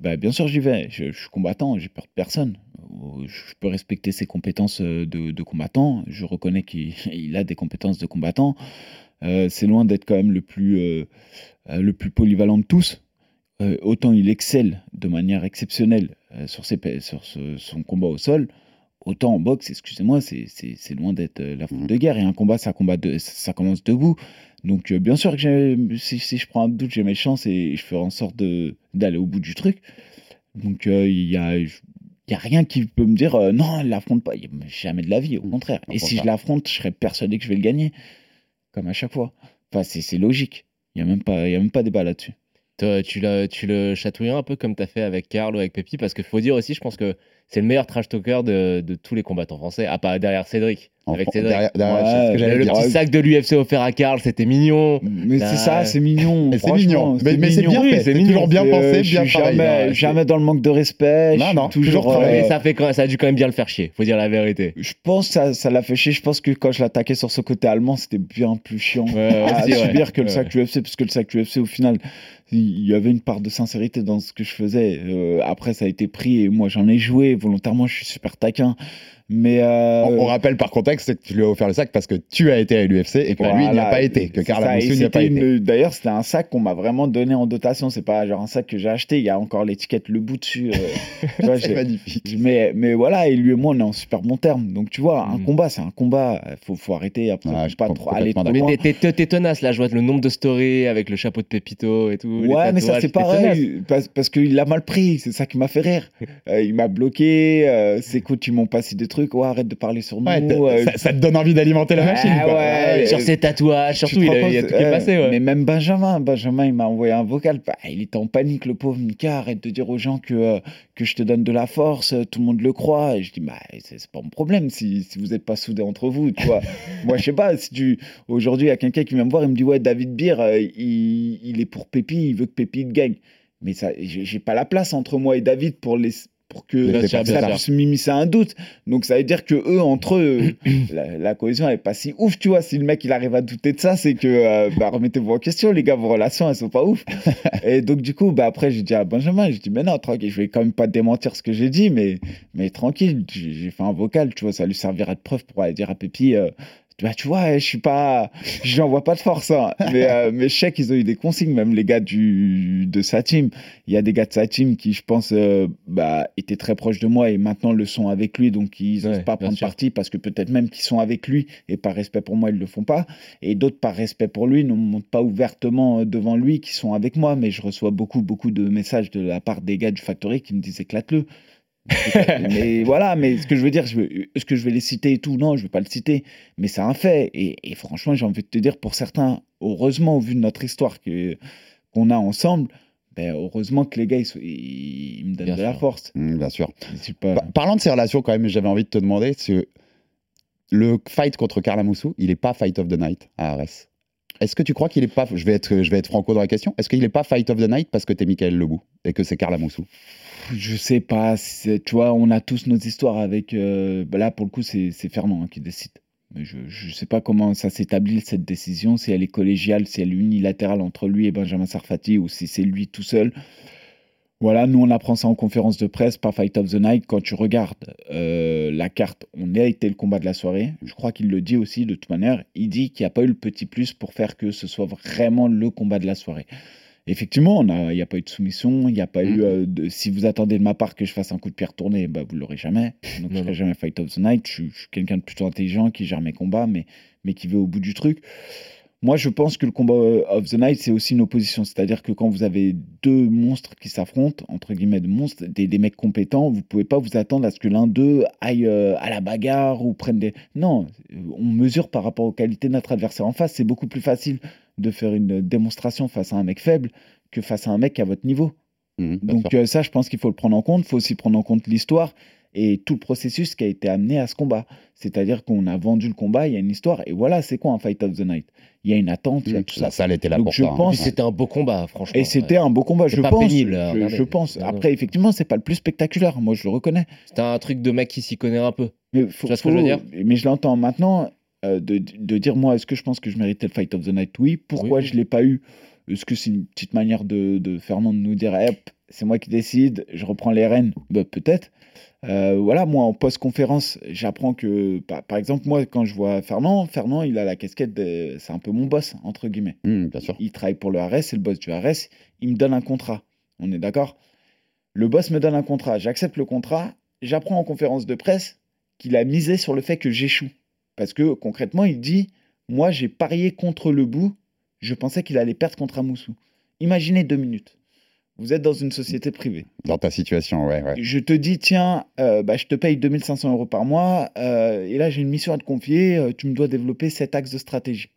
bah, bien sûr, j'y vais. Je, suis combattant, j'ai peur de personne. Je peux respecter ses compétences euh, de, combattant. Je reconnais qu'il il a des compétences de combattant. Euh, c'est loin d'être quand même le plus, euh, polyvalent de tous. Autant il excelle de manière exceptionnelle sur, ses, sur son combat au sol, autant en boxe, excusez-moi, c'est- loin d'être euh, la faute de guerre. Et un combat, ça, combat de, ça commence debout. Donc, euh, bien sûr que si, si je prends un doute, j'ai mes chances et je ferai en sorte d'aller au bout du truc. Donc, euh, il y a. Il n'y a rien qui peut me dire euh, non, elle l'affronte pas. Jamais de la vie, au contraire. Et si je l'affronte, je serais persuadé que je vais le gagner. Comme à chaque fois. Enfin, c'est logique. Il n'y a, même pas- il y a même pas débat là-dessus. Toi, tu, le, tu le chatouilles un peu comme tu as fait avec Karl ou avec Pépi, parce qu'il faut dire aussi, je pense que c'est le meilleur trash talker de, de tous les combattants français, à part derrière Cédric. En- avec Cédric. derrière- derrière, Ouais, c'est ce que Le, j'allais le dire. petit sac de l'UFC offert à Karl, c'était mignon. Mais c'est ça, c'est mignon. C'est mignon. Mais- mais c'est bien fait, c'est toujours bien Euh, pensé, je bien suis travaillé. Jamais, dans le manque de respect. Non, non, toujours toujours. travaillé. Euh, ça, fait, quand- ça a dû quand même bien le faire chier, faut dire la vérité. Je pense que ça, ça l'a fait chier. Je pense que quand je l'attaquais sur ce côté allemand, c'était bien plus chiant Ouais, à aussi, ouais. subir que le sac UFC, parce que le sac UFC, au final, il y avait une part de sincérité dans ce que je faisais. Euh, après, ça a été pris et moi, j'en ai joué. Volontairement, je suis super taquin. Mais. euh, On, on rappelle par contexte c'est que tu lui as offert le sac parce que tu as été à l'UFC et que lui n'y a pas été, que Amoussou n'y a pas été. D'ailleurs, c'était un sac qu'on m'a vraiment donné en dotation. C'est pas genre un sac que j'ai acheté. Il y a encore l'étiquette le bout dessus. euh, C'est magnifique. mais, mais voilà, et lui et moi, on est en super bon terme. Donc, tu vois, un Mm. combat, c'est un combat. Faut, faut arrêter après. Faut je pas trop aller trop loin. Mais t'es- t'es t'es tenace là, je vois le nombre de stories avec le chapeau de Pépito et tout. les Ouais, mais ça, c'est pareil. Parce, parce qu'il a mal pris. C'est ça qui m'a fait rire. Euh, il m'a bloqué. Euh, ses coachs, ils m'ont passé des trucs. Ouais, arrête de parler sur nous. Ouais, euh, ça, ça te donne envie d'alimenter la Ouais, machine. quoi. ouais. Sur ses tatouages, surtout, il, a- il y a tout qui est passé. Ouais. Mais même Benjamin, Benjamin, il m'a envoyé un vocal. Bah, il était en panique, le pauvre Mika. Arrête de dire aux gens que, euh, que je te donne de la force. euh, Tout le monde le croit. Et je dis, bah, c'est pas mon problème si, si vous n'êtes pas soudés entre vous. Tu vois. Moi, je sais pas. Si tu... Aujourd'hui, il y a quelqu'un qui vient me voir. Il me dit, ouais, David Beer, euh, il, il est pour Pépi. Il veut que Pépi gagne. Mais ça, j'ai pas la place entre moi et David pour, les, pour que sûr. puisse m'immiscer un doute. Donc ça veut dire que eux entre eux, la, la cohésion elle est pas si ouf, tu vois. Si le mec il arrive à douter de ça, c'est que euh, bah, remettez-vous en question, les gars, vos relations elles sont pas ouf. Et donc du coup, bah après j'ai dit à Benjamin, j'ai dit mais non tranquille, je vais quand même pas démentir ce que j'ai dit, mais mais tranquille, j'ai j'ai fait un vocal, tu vois, ça lui servira de preuve pour aller dire à Pépi. euh, bah, tu vois, je suis pas, pas de force, hein. mais, euh, mais je sais qu'ils ont eu des consignes, même les gars du, de sa team. Il y a des gars de sa team qui, je pense, euh, bah, étaient très proches de moi et maintenant le sont avec lui, donc ils n'osent Ouais, pas prendre sûr. parti parce que peut-être même qu'ils sont avec lui et par respect pour moi, ils le font pas. Et d'autres, par respect pour lui, ne me montrent pas ouvertement euh, devant lui qui sont avec moi, mais je reçois beaucoup, beaucoup de messages de la part des gars du Factory qui me disent éclate-le. Mais voilà, mais ce que je veux dire, je veux- est-ce que je vais les citer et tout Non, je vais pas le citer, mais c'est un fait. Et, et franchement, j'ai envie de te dire, pour certains, heureusement, au vu de notre histoire que, qu'on a ensemble, ben, heureusement que les gars, ils, sont- ils- ils me donnent Bien de la force. Mmh, bien sûr. Pas- parlant de ces relations, quand même, j'avais envie de te demander, le fight contre Karl Moussou, il est pas fight of the night à Arès. Est-ce que tu crois qu'il est pas, je vais être, je vais être franco dans la question, est-ce qu'il est pas fight of the night parce que t'es Michael Lebou et que c'est Karl Moussou Je sais pas, tu vois, on a tous nos histoires avec. euh, bah là, pour le coup, c'est Fernand hein, qui décide. Mais je, je sais pas comment ça s'établit cette décision, si elle est collégiale, si elle est unilatérale entre lui et Benjamin Sarfati ou si c'est lui tout seul. Voilà, nous on apprend ça en conférence de presse, pas Fight of the Night. Quand tu regardes euh, la carte, on a été le combat de la soirée. Je crois qu'il le dit aussi de toute manière. Il dit qu'il n'y a pas eu le petit plus pour faire que ce soit vraiment le combat de la soirée. Effectivement, il n'y a pas eu de soumission, il n'y a pas eu euh, de. Si vous attendez de ma part que je fasse un coup de pied retourné, bah, vous l'aurez jamais. Donc je serai non. jamais Fight of the Night. Je, suis- je suis quelqu'un de plutôt intelligent qui gère mes combats, mais, mais qui veut au bout du truc. Moi, je pense que le combat euh, of the night, c'est aussi une opposition. C'est-à-dire que quand vous avez deux monstres qui s'affrontent, entre guillemets de monstres, des, des mecs compétents, vous pouvez pas vous attendre à ce que l'un d'eux aille euh, à la bagarre ou prenne des... Non, on mesure par rapport aux qualités de notre adversaire en face. C'est beaucoup plus facile de faire une démonstration face à un mec faible que face à un mec à votre niveau. Mmh, Donc euh, ça, je pense qu'il faut le prendre en compte. Il faut aussi prendre en compte l'histoire et tout le processus qui a été amené à ce combat. C'est-à-dire qu'on a vendu le combat, il y a une histoire. Et voilà, c'est quoi un Fight of the Night? Il y a une attente, il y a tout la ça. salle était là Donc pour je ça, hein. pense- c'était un beau combat, franchement. Et c'était un beau combat, C'est je pas pense. pénible je, pense. Après, effectivement, c'est pas le plus spectaculaire. Moi, je le reconnais. C'était un truc de mec qui s'y connaît un peu. Mais faut- vois ce que je veux faut- dire? Mais je l'entends maintenant euh, de, de dire moi, est-ce que je pense que je méritais le Fight of the Night? Oui. Pourquoi Oui. je l'ai pas eu? Est-ce que c'est une petite manière de, de Fernand de nous dire, Hop, c'est moi qui décide, je reprends les rênes Bah, Peut-être. Euh, voilà, moi en post-conférence, j'apprends que, par, par exemple, moi quand je vois Fernand, Fernand il a la casquette, de- c'est un peu mon boss, entre guillemets. Mmh, bien sûr. Il travaille pour le RS, c'est le boss du RS, il me donne un contrat. On est d'accord? Le boss me donne un contrat, j'accepte le contrat, j'apprends en conférence de presse qu'il a misé sur le fait que j'échoue. Parce que concrètement, il dit Moi, j'ai parié contre le bout, je pensais qu'il allait perdre contre Amoussou. Imaginez deux minutes. Vous êtes dans une société privée. Dans ta situation, ouais, ouais. Je te dis, tiens, euh, bah, je te paye 2500 euros par mois, euh, et là j'ai une mission à te confier, euh, tu me dois développer cet axe de stratégie.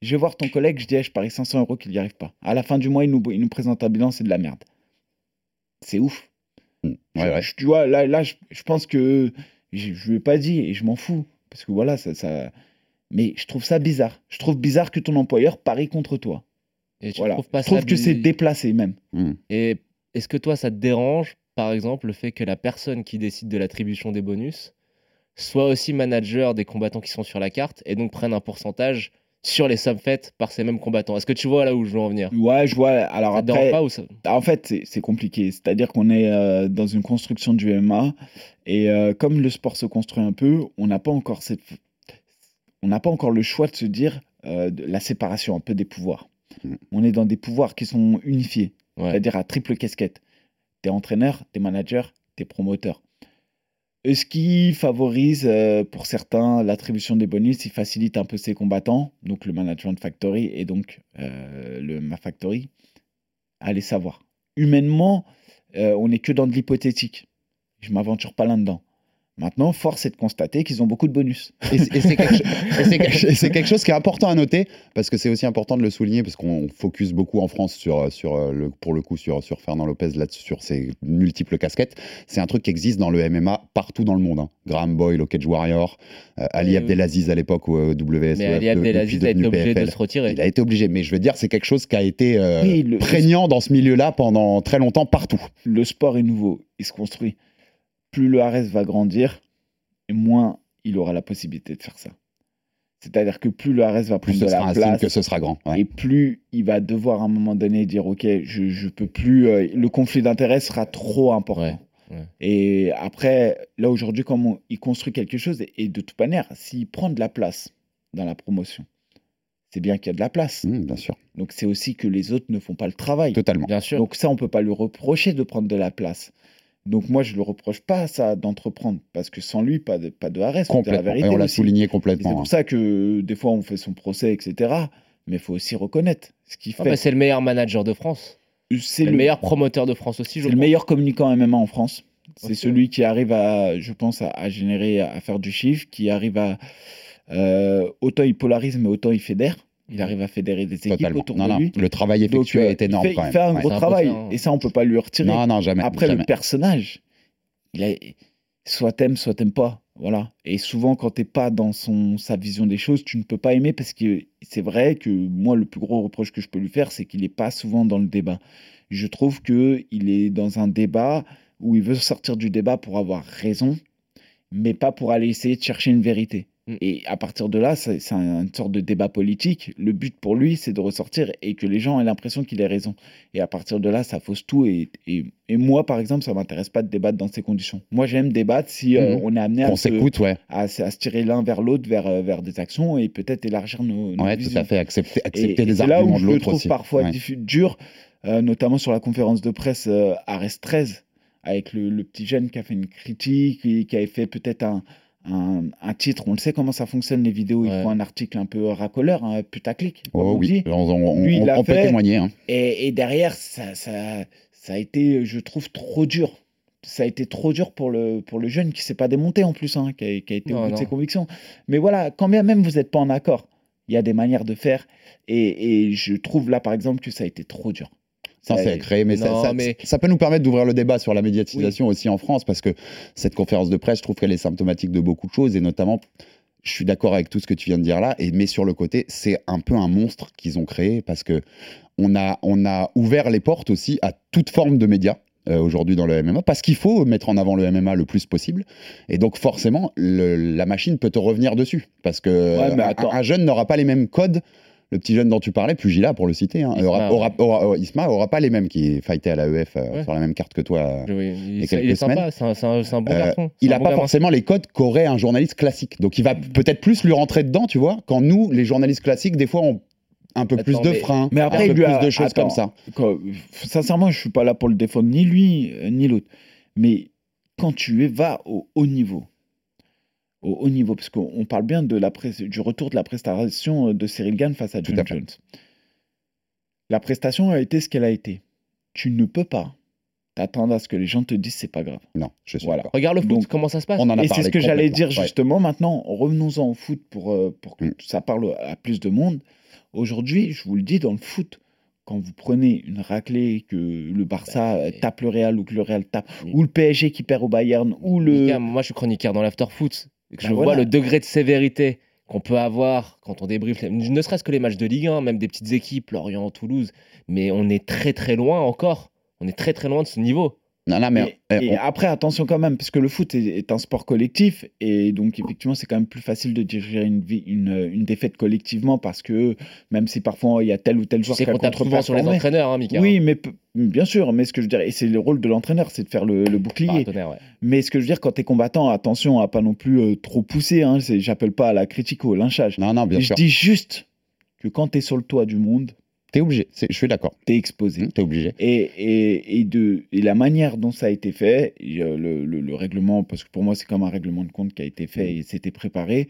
Je vais voir ton collègue, je dis, je parie 500 euros qu'il n'y arrive pas. À la fin du mois, il nous, il nous présente un bilan, c'est de la merde. C'est ouf. Mmh, ouais, ouais. Je- tu vois, là, là je, je pense que je ne lui ai pas dit, et je m'en fous, parce que voilà, ça, ça... Mais je trouve ça bizarre. Je trouve bizarre que ton employeur parie contre toi. Et tu Voilà. trouves pas je trouve ça que c'est déplacé même. Mmh. Et est-ce que toi, ça te dérange, par exemple, le fait que la personne qui décide de l'attribution des bonus soit aussi manager des combattants qui sont sur la carte et donc prenne un pourcentage sur les sommes faites par ces mêmes combattants? Est-ce que tu vois là où je veux en venir? Ouais, je vois. Alors Ça te après, dérange pas ou ça En fait, c'est- compliqué. C'est-à-dire qu'on est euh, dans une construction du MMA et euh, comme le sport se construit un peu, on n'a pas encore cette, on n'a pas encore le choix de se dire euh, de la séparation un peu des pouvoirs. On est dans des pouvoirs qui sont unifiés, Ouais. c'est-à-dire à triple casquette. T'es entraîneur, t'es manager, t'es promoteur. Ce qui favorise euh, pour certains l'attribution des bonus, il facilite un peu ses combattants, donc le management factory et donc euh, le ma factory. Allez savoir. Humainement, euh, on n'est que dans de l'hypothétique. Je m'aventure pas là-dedans. Maintenant, force est de constater qu'ils ont beaucoup de bonus. Et c'est quelque, chose qui est important à noter parce que c'est aussi important de le souligner parce qu'on focus beaucoup en France sur, sur euh, le, pour le coup sur, sur Fernand Lopez là sur ses multiples casquettes. C'est un truc qui existe dans le MMA partout dans le monde. hein. Graham Boyle au Cage Warrior, euh, Ali Oui, Abdelaziz à l'époque au euh, WSOF, Mais Ali de- Abdelaziz a été obligé de se retirer. Il a été obligé, mais je veux dire, c'est quelque chose qui a été euh, le- prégnant dans ce milieu-là pendant très longtemps partout. Le sport est nouveau, il se construit. Plus le RS va grandir, et moins il aura la possibilité de faire ça. C'est-à-dire que plus le RS va Plus prendre ce de sera la un signe place, que ce sera grand. ouais. et plus il va devoir à un moment donné dire ok je je peux plus euh, le conflit d'intérêts sera trop important Ouais, ouais. et après là aujourd'hui comme on- il construit quelque chose et, et de toute manière s'il prend de la place dans la promotion c'est bien qu'il y a de la place Mmh, bien sûr, donc c'est aussi que les autres ne font pas le travail totalement. Bien sûr. donc ça on peut pas lui reprocher de prendre de la place donc moi je le reproche pas ça d'entreprendre parce que sans lui pas de pas de la Complètement. vérité Et on l'a souligné Et C'est complètement. hein. pour ça que des fois on fait son procès etc mais il faut aussi reconnaître ce qu'il Ah fait bah, c'est le meilleur manager de France. c'est le, meilleur promoteur de France aussi, je C'est le meilleur communicant MMA en France. C'est celui qui arrive à, je pense, à, à générer, à faire du chiffre, qui arrive à. euh, autant il polarise, mais autant il fédère. Il arrive à fédérer des équipes Totalement. autour Non, de non, lui. le travail effectué Donc, euh, est énorme il fait, quand il même. fait un Ouais. gros travail. hein. Et ça, on peut pas lui retirer. Non, non, jamais. Après, jamais. le personnage, il a, soit t'aimes, soit t'aimes pas. Voilà. Et souvent, quand t'es pas dans son, sa vision des choses, tu ne peux pas aimer parce que c'est vrai que moi, le plus gros reproche que je peux lui faire, c'est qu'il n'est pas souvent dans le débat. Je trouve que il est dans un débat où il veut sortir du débat pour avoir raison, mais pas pour aller essayer de chercher une vérité. Mm. Et à partir de là, c'est c'est un- une sorte de débat politique. Le but pour lui, c'est de ressortir et que les gens aient l'impression qu'il ait raison. Et à partir de là, ça fausse tout. Et, et, et moi, par exemple, ça m'intéresse pas de débattre dans ces conditions. Moi, j'aime débattre si euh, Mhm. on est amené à se, ouais. à, se- à se tirer l'un vers l'autre, vers, euh, vers des actions et peut-être élargir nos, nos Ouais, tout à fait. Accepter, accepter et des c'est là où arguments je de le l'autre trouve aussi. parfois Ouais. diffu- dur, euh, notamment sur la conférence de presse euh, Ares 13, avec le, le petit jeune qui a fait une critique, et qui avait fait peut-être un, un, un titre. On le sait comment ça fonctionne les vidéos. Ouais. Ils font un article un peu racoleur, un putaclic, comme Oh oui, on, on- Lui, il on- l'a on peut témoigner. hein. Et, et derrière, ça, ça, ça a été, je trouve, trop dur. Ça a été trop dur pour le, pour le jeune qui s'est pas démonté en plus, hein, qui, a, qui a été au bout de ses convictions. Mais voilà, quand bien même vous n'êtes pas en accord, il y a des manières de faire. Et, et je trouve là, par exemple, que ça a été trop dur. Créer, mais, ça, Non, ça- mais- ça peut nous permettre d'ouvrir le débat sur la médiatisation aussi en France, parce que cette conférence de presse, je trouve qu'elle est symptomatique de beaucoup de choses, et notamment, je suis d'accord avec tout ce que tu viens de dire là, et, mais sur le côté, c'est un peu un monstre qu'ils ont créé, parce que on a, on a ouvert les portes aussi à toute forme de médias. euh, aujourd'hui dans le MMA, parce qu'il faut mettre en avant le MMA le plus possible. Et donc forcément, le- la machine peut te revenir dessus. Parce que Ouais, mais un- un, jeune n'aura pas les mêmes codes. Le petit jeune dont tu parlais, Pugila pour le citer, hein, Isma, aura, aura- aura- aura- Isma aura pas les mêmes qui fightaient à l'AEF euh, Ouais. sur la même carte que toi. Oui, et il, est semaines. sympa, c'est un, bon Euh, garçon. Il n'a bon pas gamin. forcément les codes qu'aurait un journaliste classique. Donc il va peut-être plus lui rentrer dedans, tu vois, quand nous, les journalistes classiques, des fois, ont un peu plus de mais- freins, Mais après, un peu il lui plus a- de choses attends. comme ça. Quand- sincèrement, je suis pas là pour le défendre, ni lui, euh, ni l'autre. Mais quand tu es, vas au haut niveau, au haut niveau, parce qu'on on parle bien de la du retour de la prestation euh, de Cyril Gann face à John à. Jones. La prestation a été ce qu'elle a été. Tu ne peux pas t'attendre à ce que les gens te disent c'est pas grave. Non, je suis Voilà. Regarde le foot, Donc, comment ça se passe On en a Et c'est ce que j'allais dire ouais. justement. Maintenant, revenons-en au foot pour, euh, pour que Mm. ça parle à plus de monde. Aujourd'hui, je vous le dis, dans le foot, quand vous prenez une raclée, que le Barça euh, Bah, tape le Real ou que le Real tape, Oui. ou le PSG qui perd au Bayern, ou le. Moi, je suis chroniqueur dans l'after-foot. Et que Bah je voilà. vois le degré de sévérité qu'on peut avoir quand on débriefe, ne serait-ce que les matchs de Ligue 1, même des petites équipes, Lorient, Toulouse. Mais on est très très loin encore. On est très très loin de ce niveau. Non, non, mais Et, et on- après, attention quand même, parce que le foot est, est un sport collectif, et donc effectivement, c'est quand même plus facile de diriger une, vie- une, une défaite collectivement, parce que même si parfois il y a tel ou tel joueur qui a souvent sur les entraîneurs, hein, Mika. Oui, mais pe- bien sûr, mais ce que je veux dire, et c'est le rôle de l'entraîneur, c'est de faire le, le bouclier. Ouais. Mais ce que je veux dire, quand t'es combattant, attention à pas non plus euh, trop pousser. Hein, J'appelle pas à la critique ou au lynchage. non, non, bien je sûr. dis juste que quand t'es sur le toit du monde, T'es obligé. Je suis d'accord. t'es exposé. Hum, T'es obligé. Et, et, et, de, et la manière dont ça a été fait, le, le- le règlement, parce que pour moi c'est comme un règlement de compte qui a été fait et c'était préparé,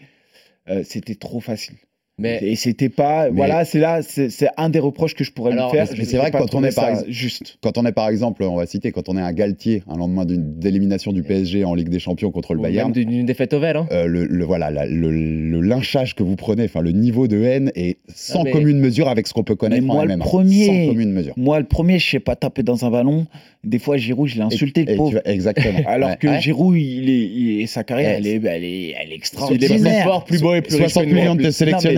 euh, c'était trop facile. Mais Et c'était pas. Mais- Voilà, c'est là, c'est un des reproches que je pourrais Alors, lui faire. Mais c'est vrai que quand on est par juste. Quand on est par exemple, on va citer, quand on est un Galtier, un lendemain d'une d'élimination du PSG en Ligue des Champions contre le ou Bayern, d'une défaite au Vert, hein. euh, le, le- voilà, la- le, le lynchage que vous prenez, enfin le niveau de haine est sans Ah, mais- commune mesure avec ce qu'on peut connaître Mais en moi, le premier- Sans commune mesure. Moi, le premier, je sais pas taper dans un ballon. Des fois, Giroud, je l'ai insulté, Et- le et pauvre. vas- exactement. Alors Ouais. que Ouais. Giroud, il est, il est- sa carrière, Ouais, elle est, elle est, elle est Il est plus extraordinaire. fort, plus beau et plus riche 60 que nous, en millions de plus.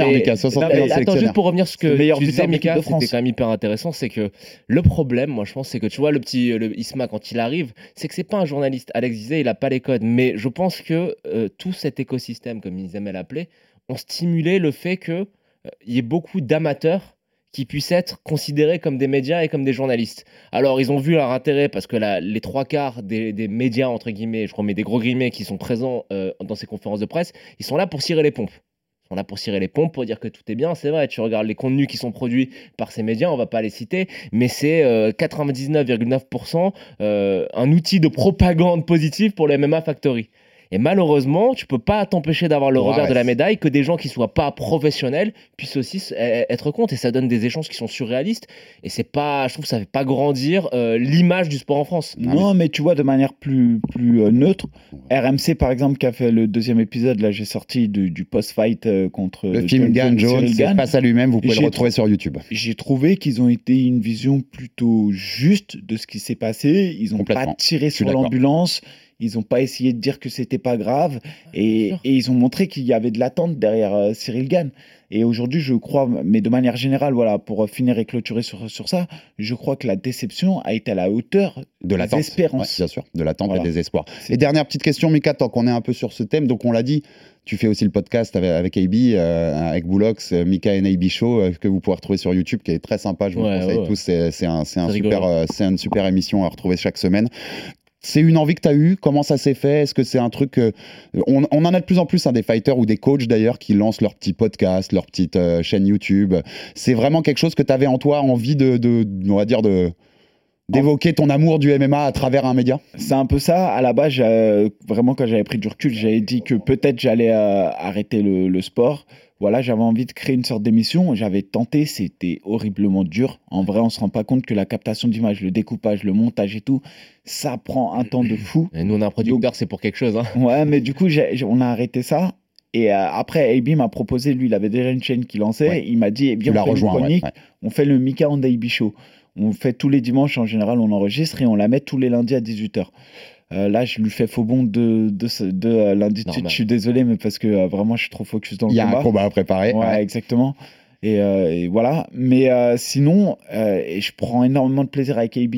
Sélectionneurs, Non, mais- Mika, 60 non, millions mais de Attends, juste pour revenir sur ce que tu disais, Mika, c'était quand même hyper intéressant, c'est que le problème, moi je pense, c'est que tu vois le petit le Isma quand il arrive, c'est que c'est pas un journaliste. Alex disait, il a pas les codes, mais je pense que euh, tout cet écosystème, comme ils aimaient l'appeler, ont stimulé le fait que euh, y ait beaucoup d'amateurs qui puissent être considérés comme des médias et comme des journalistes. Alors, ils ont vu leur intérêt parce que la- les trois quarts des, des médias, entre guillemets, je remets des gros guillemets, qui sont présents euh, dans ces conférences de presse, ils sont là pour cirer les pompes. Sont là pour cirer les pompes, pour dire que tout est bien, c'est vrai. Tu regardes les contenus qui sont produits par ces médias, on va pas les citer, mais c'est euh, 99,9% euh, un outil de propagande positive pour le MMA Factory. Et malheureusement, tu peux pas t'empêcher d'avoir le Ouais, revers ouais, de la médaille que des gens qui soient pas professionnels puissent aussi s- e- être contre et ça donne des échanges qui sont surréalistes et c'est pas je trouve que ça fait pas grandir euh, l'image du sport en France. Non, mais tu vois, de manière plus, plus euh, neutre, RMC, par exemple, qui a fait le deuxième épisode, là, j'ai sorti du, du post-fight euh, contre. Le film Gann Jones, Gane. face à lui-même, vous pouvez le retrouver sur YouTube. J'ai trouvé qu'ils ont été une vision plutôt juste de ce qui s'est passé. Ils n'ont pas tiré sur l'ambulance. Ils n'ont pas essayé de dire que c'était pas grave. Et, et ils ont montré qu'il y avait de l'attente derrière euh, Cyril Gann. Et aujourd'hui, je crois, mais de manière générale, voilà, pour finir et clôturer sur, sur ça, je crois que la déception a été à la hauteur De des l'attente. espérances. Ouais, bien sûr, de l'attente Voilà. et des espoirs. Et dernière petite question, Mika, tant qu'on est un peu sur ce thème, donc on l'a dit, tu fais aussi le podcast avec, avec AB, euh, avec Boulox, euh, Mika and AB Show, euh, que vous pouvez retrouver sur YouTube, qui est très sympa, je vous Ouais, le conseille ouais. tous, un, un super, euh, c'est une super émission à retrouver chaque semaine. C'est une envie que tu as eue Comment ça s'est fait? Est-ce que c'est un truc. on, en a de plus en plus, hein, des fighters ou des coachs d'ailleurs, qui lancent leur petit podcast, leur petite euh, chaîne YouTube. C'est vraiment quelque chose que tu avais en toi envie de, on va dire, d'évoquer ton amour du MMA à travers un média? C'est un peu ça. À la base, vraiment, quand j'avais pris du recul, j'avais dit que peut-être j'allais euh, arrêter le sport. Voilà, j'avais envie de créer une sorte d'émission. J'avais tenté, c'était horriblement dur. En vrai, on se rend pas compte que la captation d'image, le découpage, le montage et tout, ça prend un temps de fou. Et nous on a un producteur, c'est pour quelque chose. Hein. Ouais, mais du coup, on a arrêté ça. Et euh, après, AB m'a proposé, lui, il avait déjà une chaîne qui lançait. Ouais. Il m'a dit, eh bien, on fait rejoint, ouais, chronique, ouais. on fait le Mika and AB Show. On fait tous les dimanches, en général, on enregistre et on la met tous les lundis à 18h. Là, je lui fais faux bon de, de, euh, lundi de. Je suis désolé, mais parce que euh, vraiment, je suis trop focus dans le Il y a combat. un combat à préparer. Ouais, ouais. exactement. Et, euh, et voilà. Mais euh, sinon, euh, et je prends énormément de plaisir avec AB.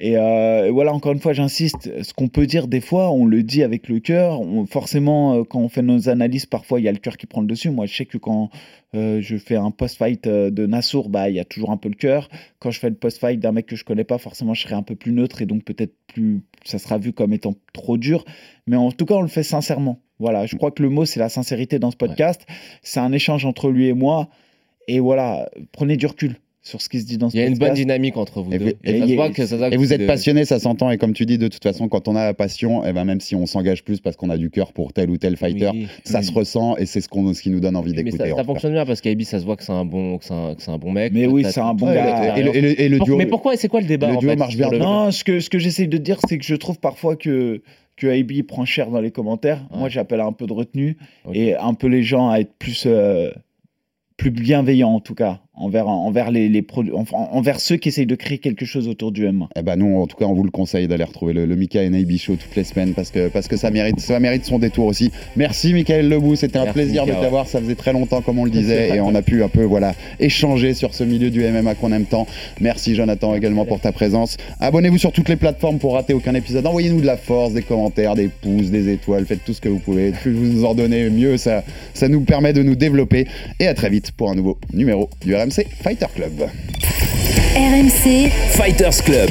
Et, euh, et voilà, encore une fois, j'insiste, ce qu'on peut dire des fois, on le dit avec le cœur. On- Forcément, euh, quand on fait nos analyses, parfois, il y a le cœur qui prend le dessus. Moi, je sais que quand euh, je fais un post-fight de Nassour, bah, il y a toujours un peu le cœur. Quand je fais le post-fight d'un mec que je connais pas, forcément, je serai un peu plus neutre et donc peut-être plus, ça sera vu comme étant trop dur. Mais en tout cas, on le fait sincèrement. Voilà, je crois que le mot, c'est la sincérité dans ce podcast. C'est un échange entre lui et moi. Et voilà, prenez du recul sur ce qui se dit dans ce Il y a une bonne dynamique entre vous Et deux. vous- Et, et ça que ça Et vous êtes de- passionné, ça s'entend. Et comme tu dis, de toute façon, quand on a la passion, et ben même si on s'engage plus parce qu'on a du cœur pour tel ou tel fighter, Oui, ça oui. se ressent et c'est ce, qu'on, ce qui nous donne envie Mais d'écouter. ça, en ça cas. fonctionne bien parce qu'Abi, ça se voit que c'est un bon, que c'est un, que c'est un bon mec. Mais oui, c'est un bon gars. Et le, et le- et le Pour- duo, mais pourquoi C'est quoi le débat le en duo fait, marche bien. Non, ce que, ce que j'essaye de dire, c'est que je trouve parfois que, que AB prend cher dans les commentaires. Ouais. Moi, j'appelle à un peu de retenue et un peu les gens à être plus, euh, plus bienveillants, en tout cas, envers, envers, les, les envers ceux qui essayent de créer quelque chose autour du MMA. Eh ben nous, en tout cas, on vous le conseille d'aller retrouver le, le Mika NAB Show toutes les semaines parce que, parce que ça, mérite, ça mérite son détour aussi. Merci Michael Lebou, c'était un Merci, plaisir Mika, de t'avoir. Ça faisait très longtemps, comme on le disait, et on a pu un peu voilà, échanger sur ce milieu du MMA qu'on aime tant. Merci Jonathan également pour ta présence. Abonnez-vous sur toutes les plateformes pour rater aucun épisode. Envoyez-nous de la force, des commentaires, des pouces, des étoiles. Faites tout ce que vous pouvez. Plus vous nous en donnez, mieux ça, ça nous permet de nous développer. Et à très vite pour un nouveau numéro du RMC Fighter Club. Fighters RMC Club.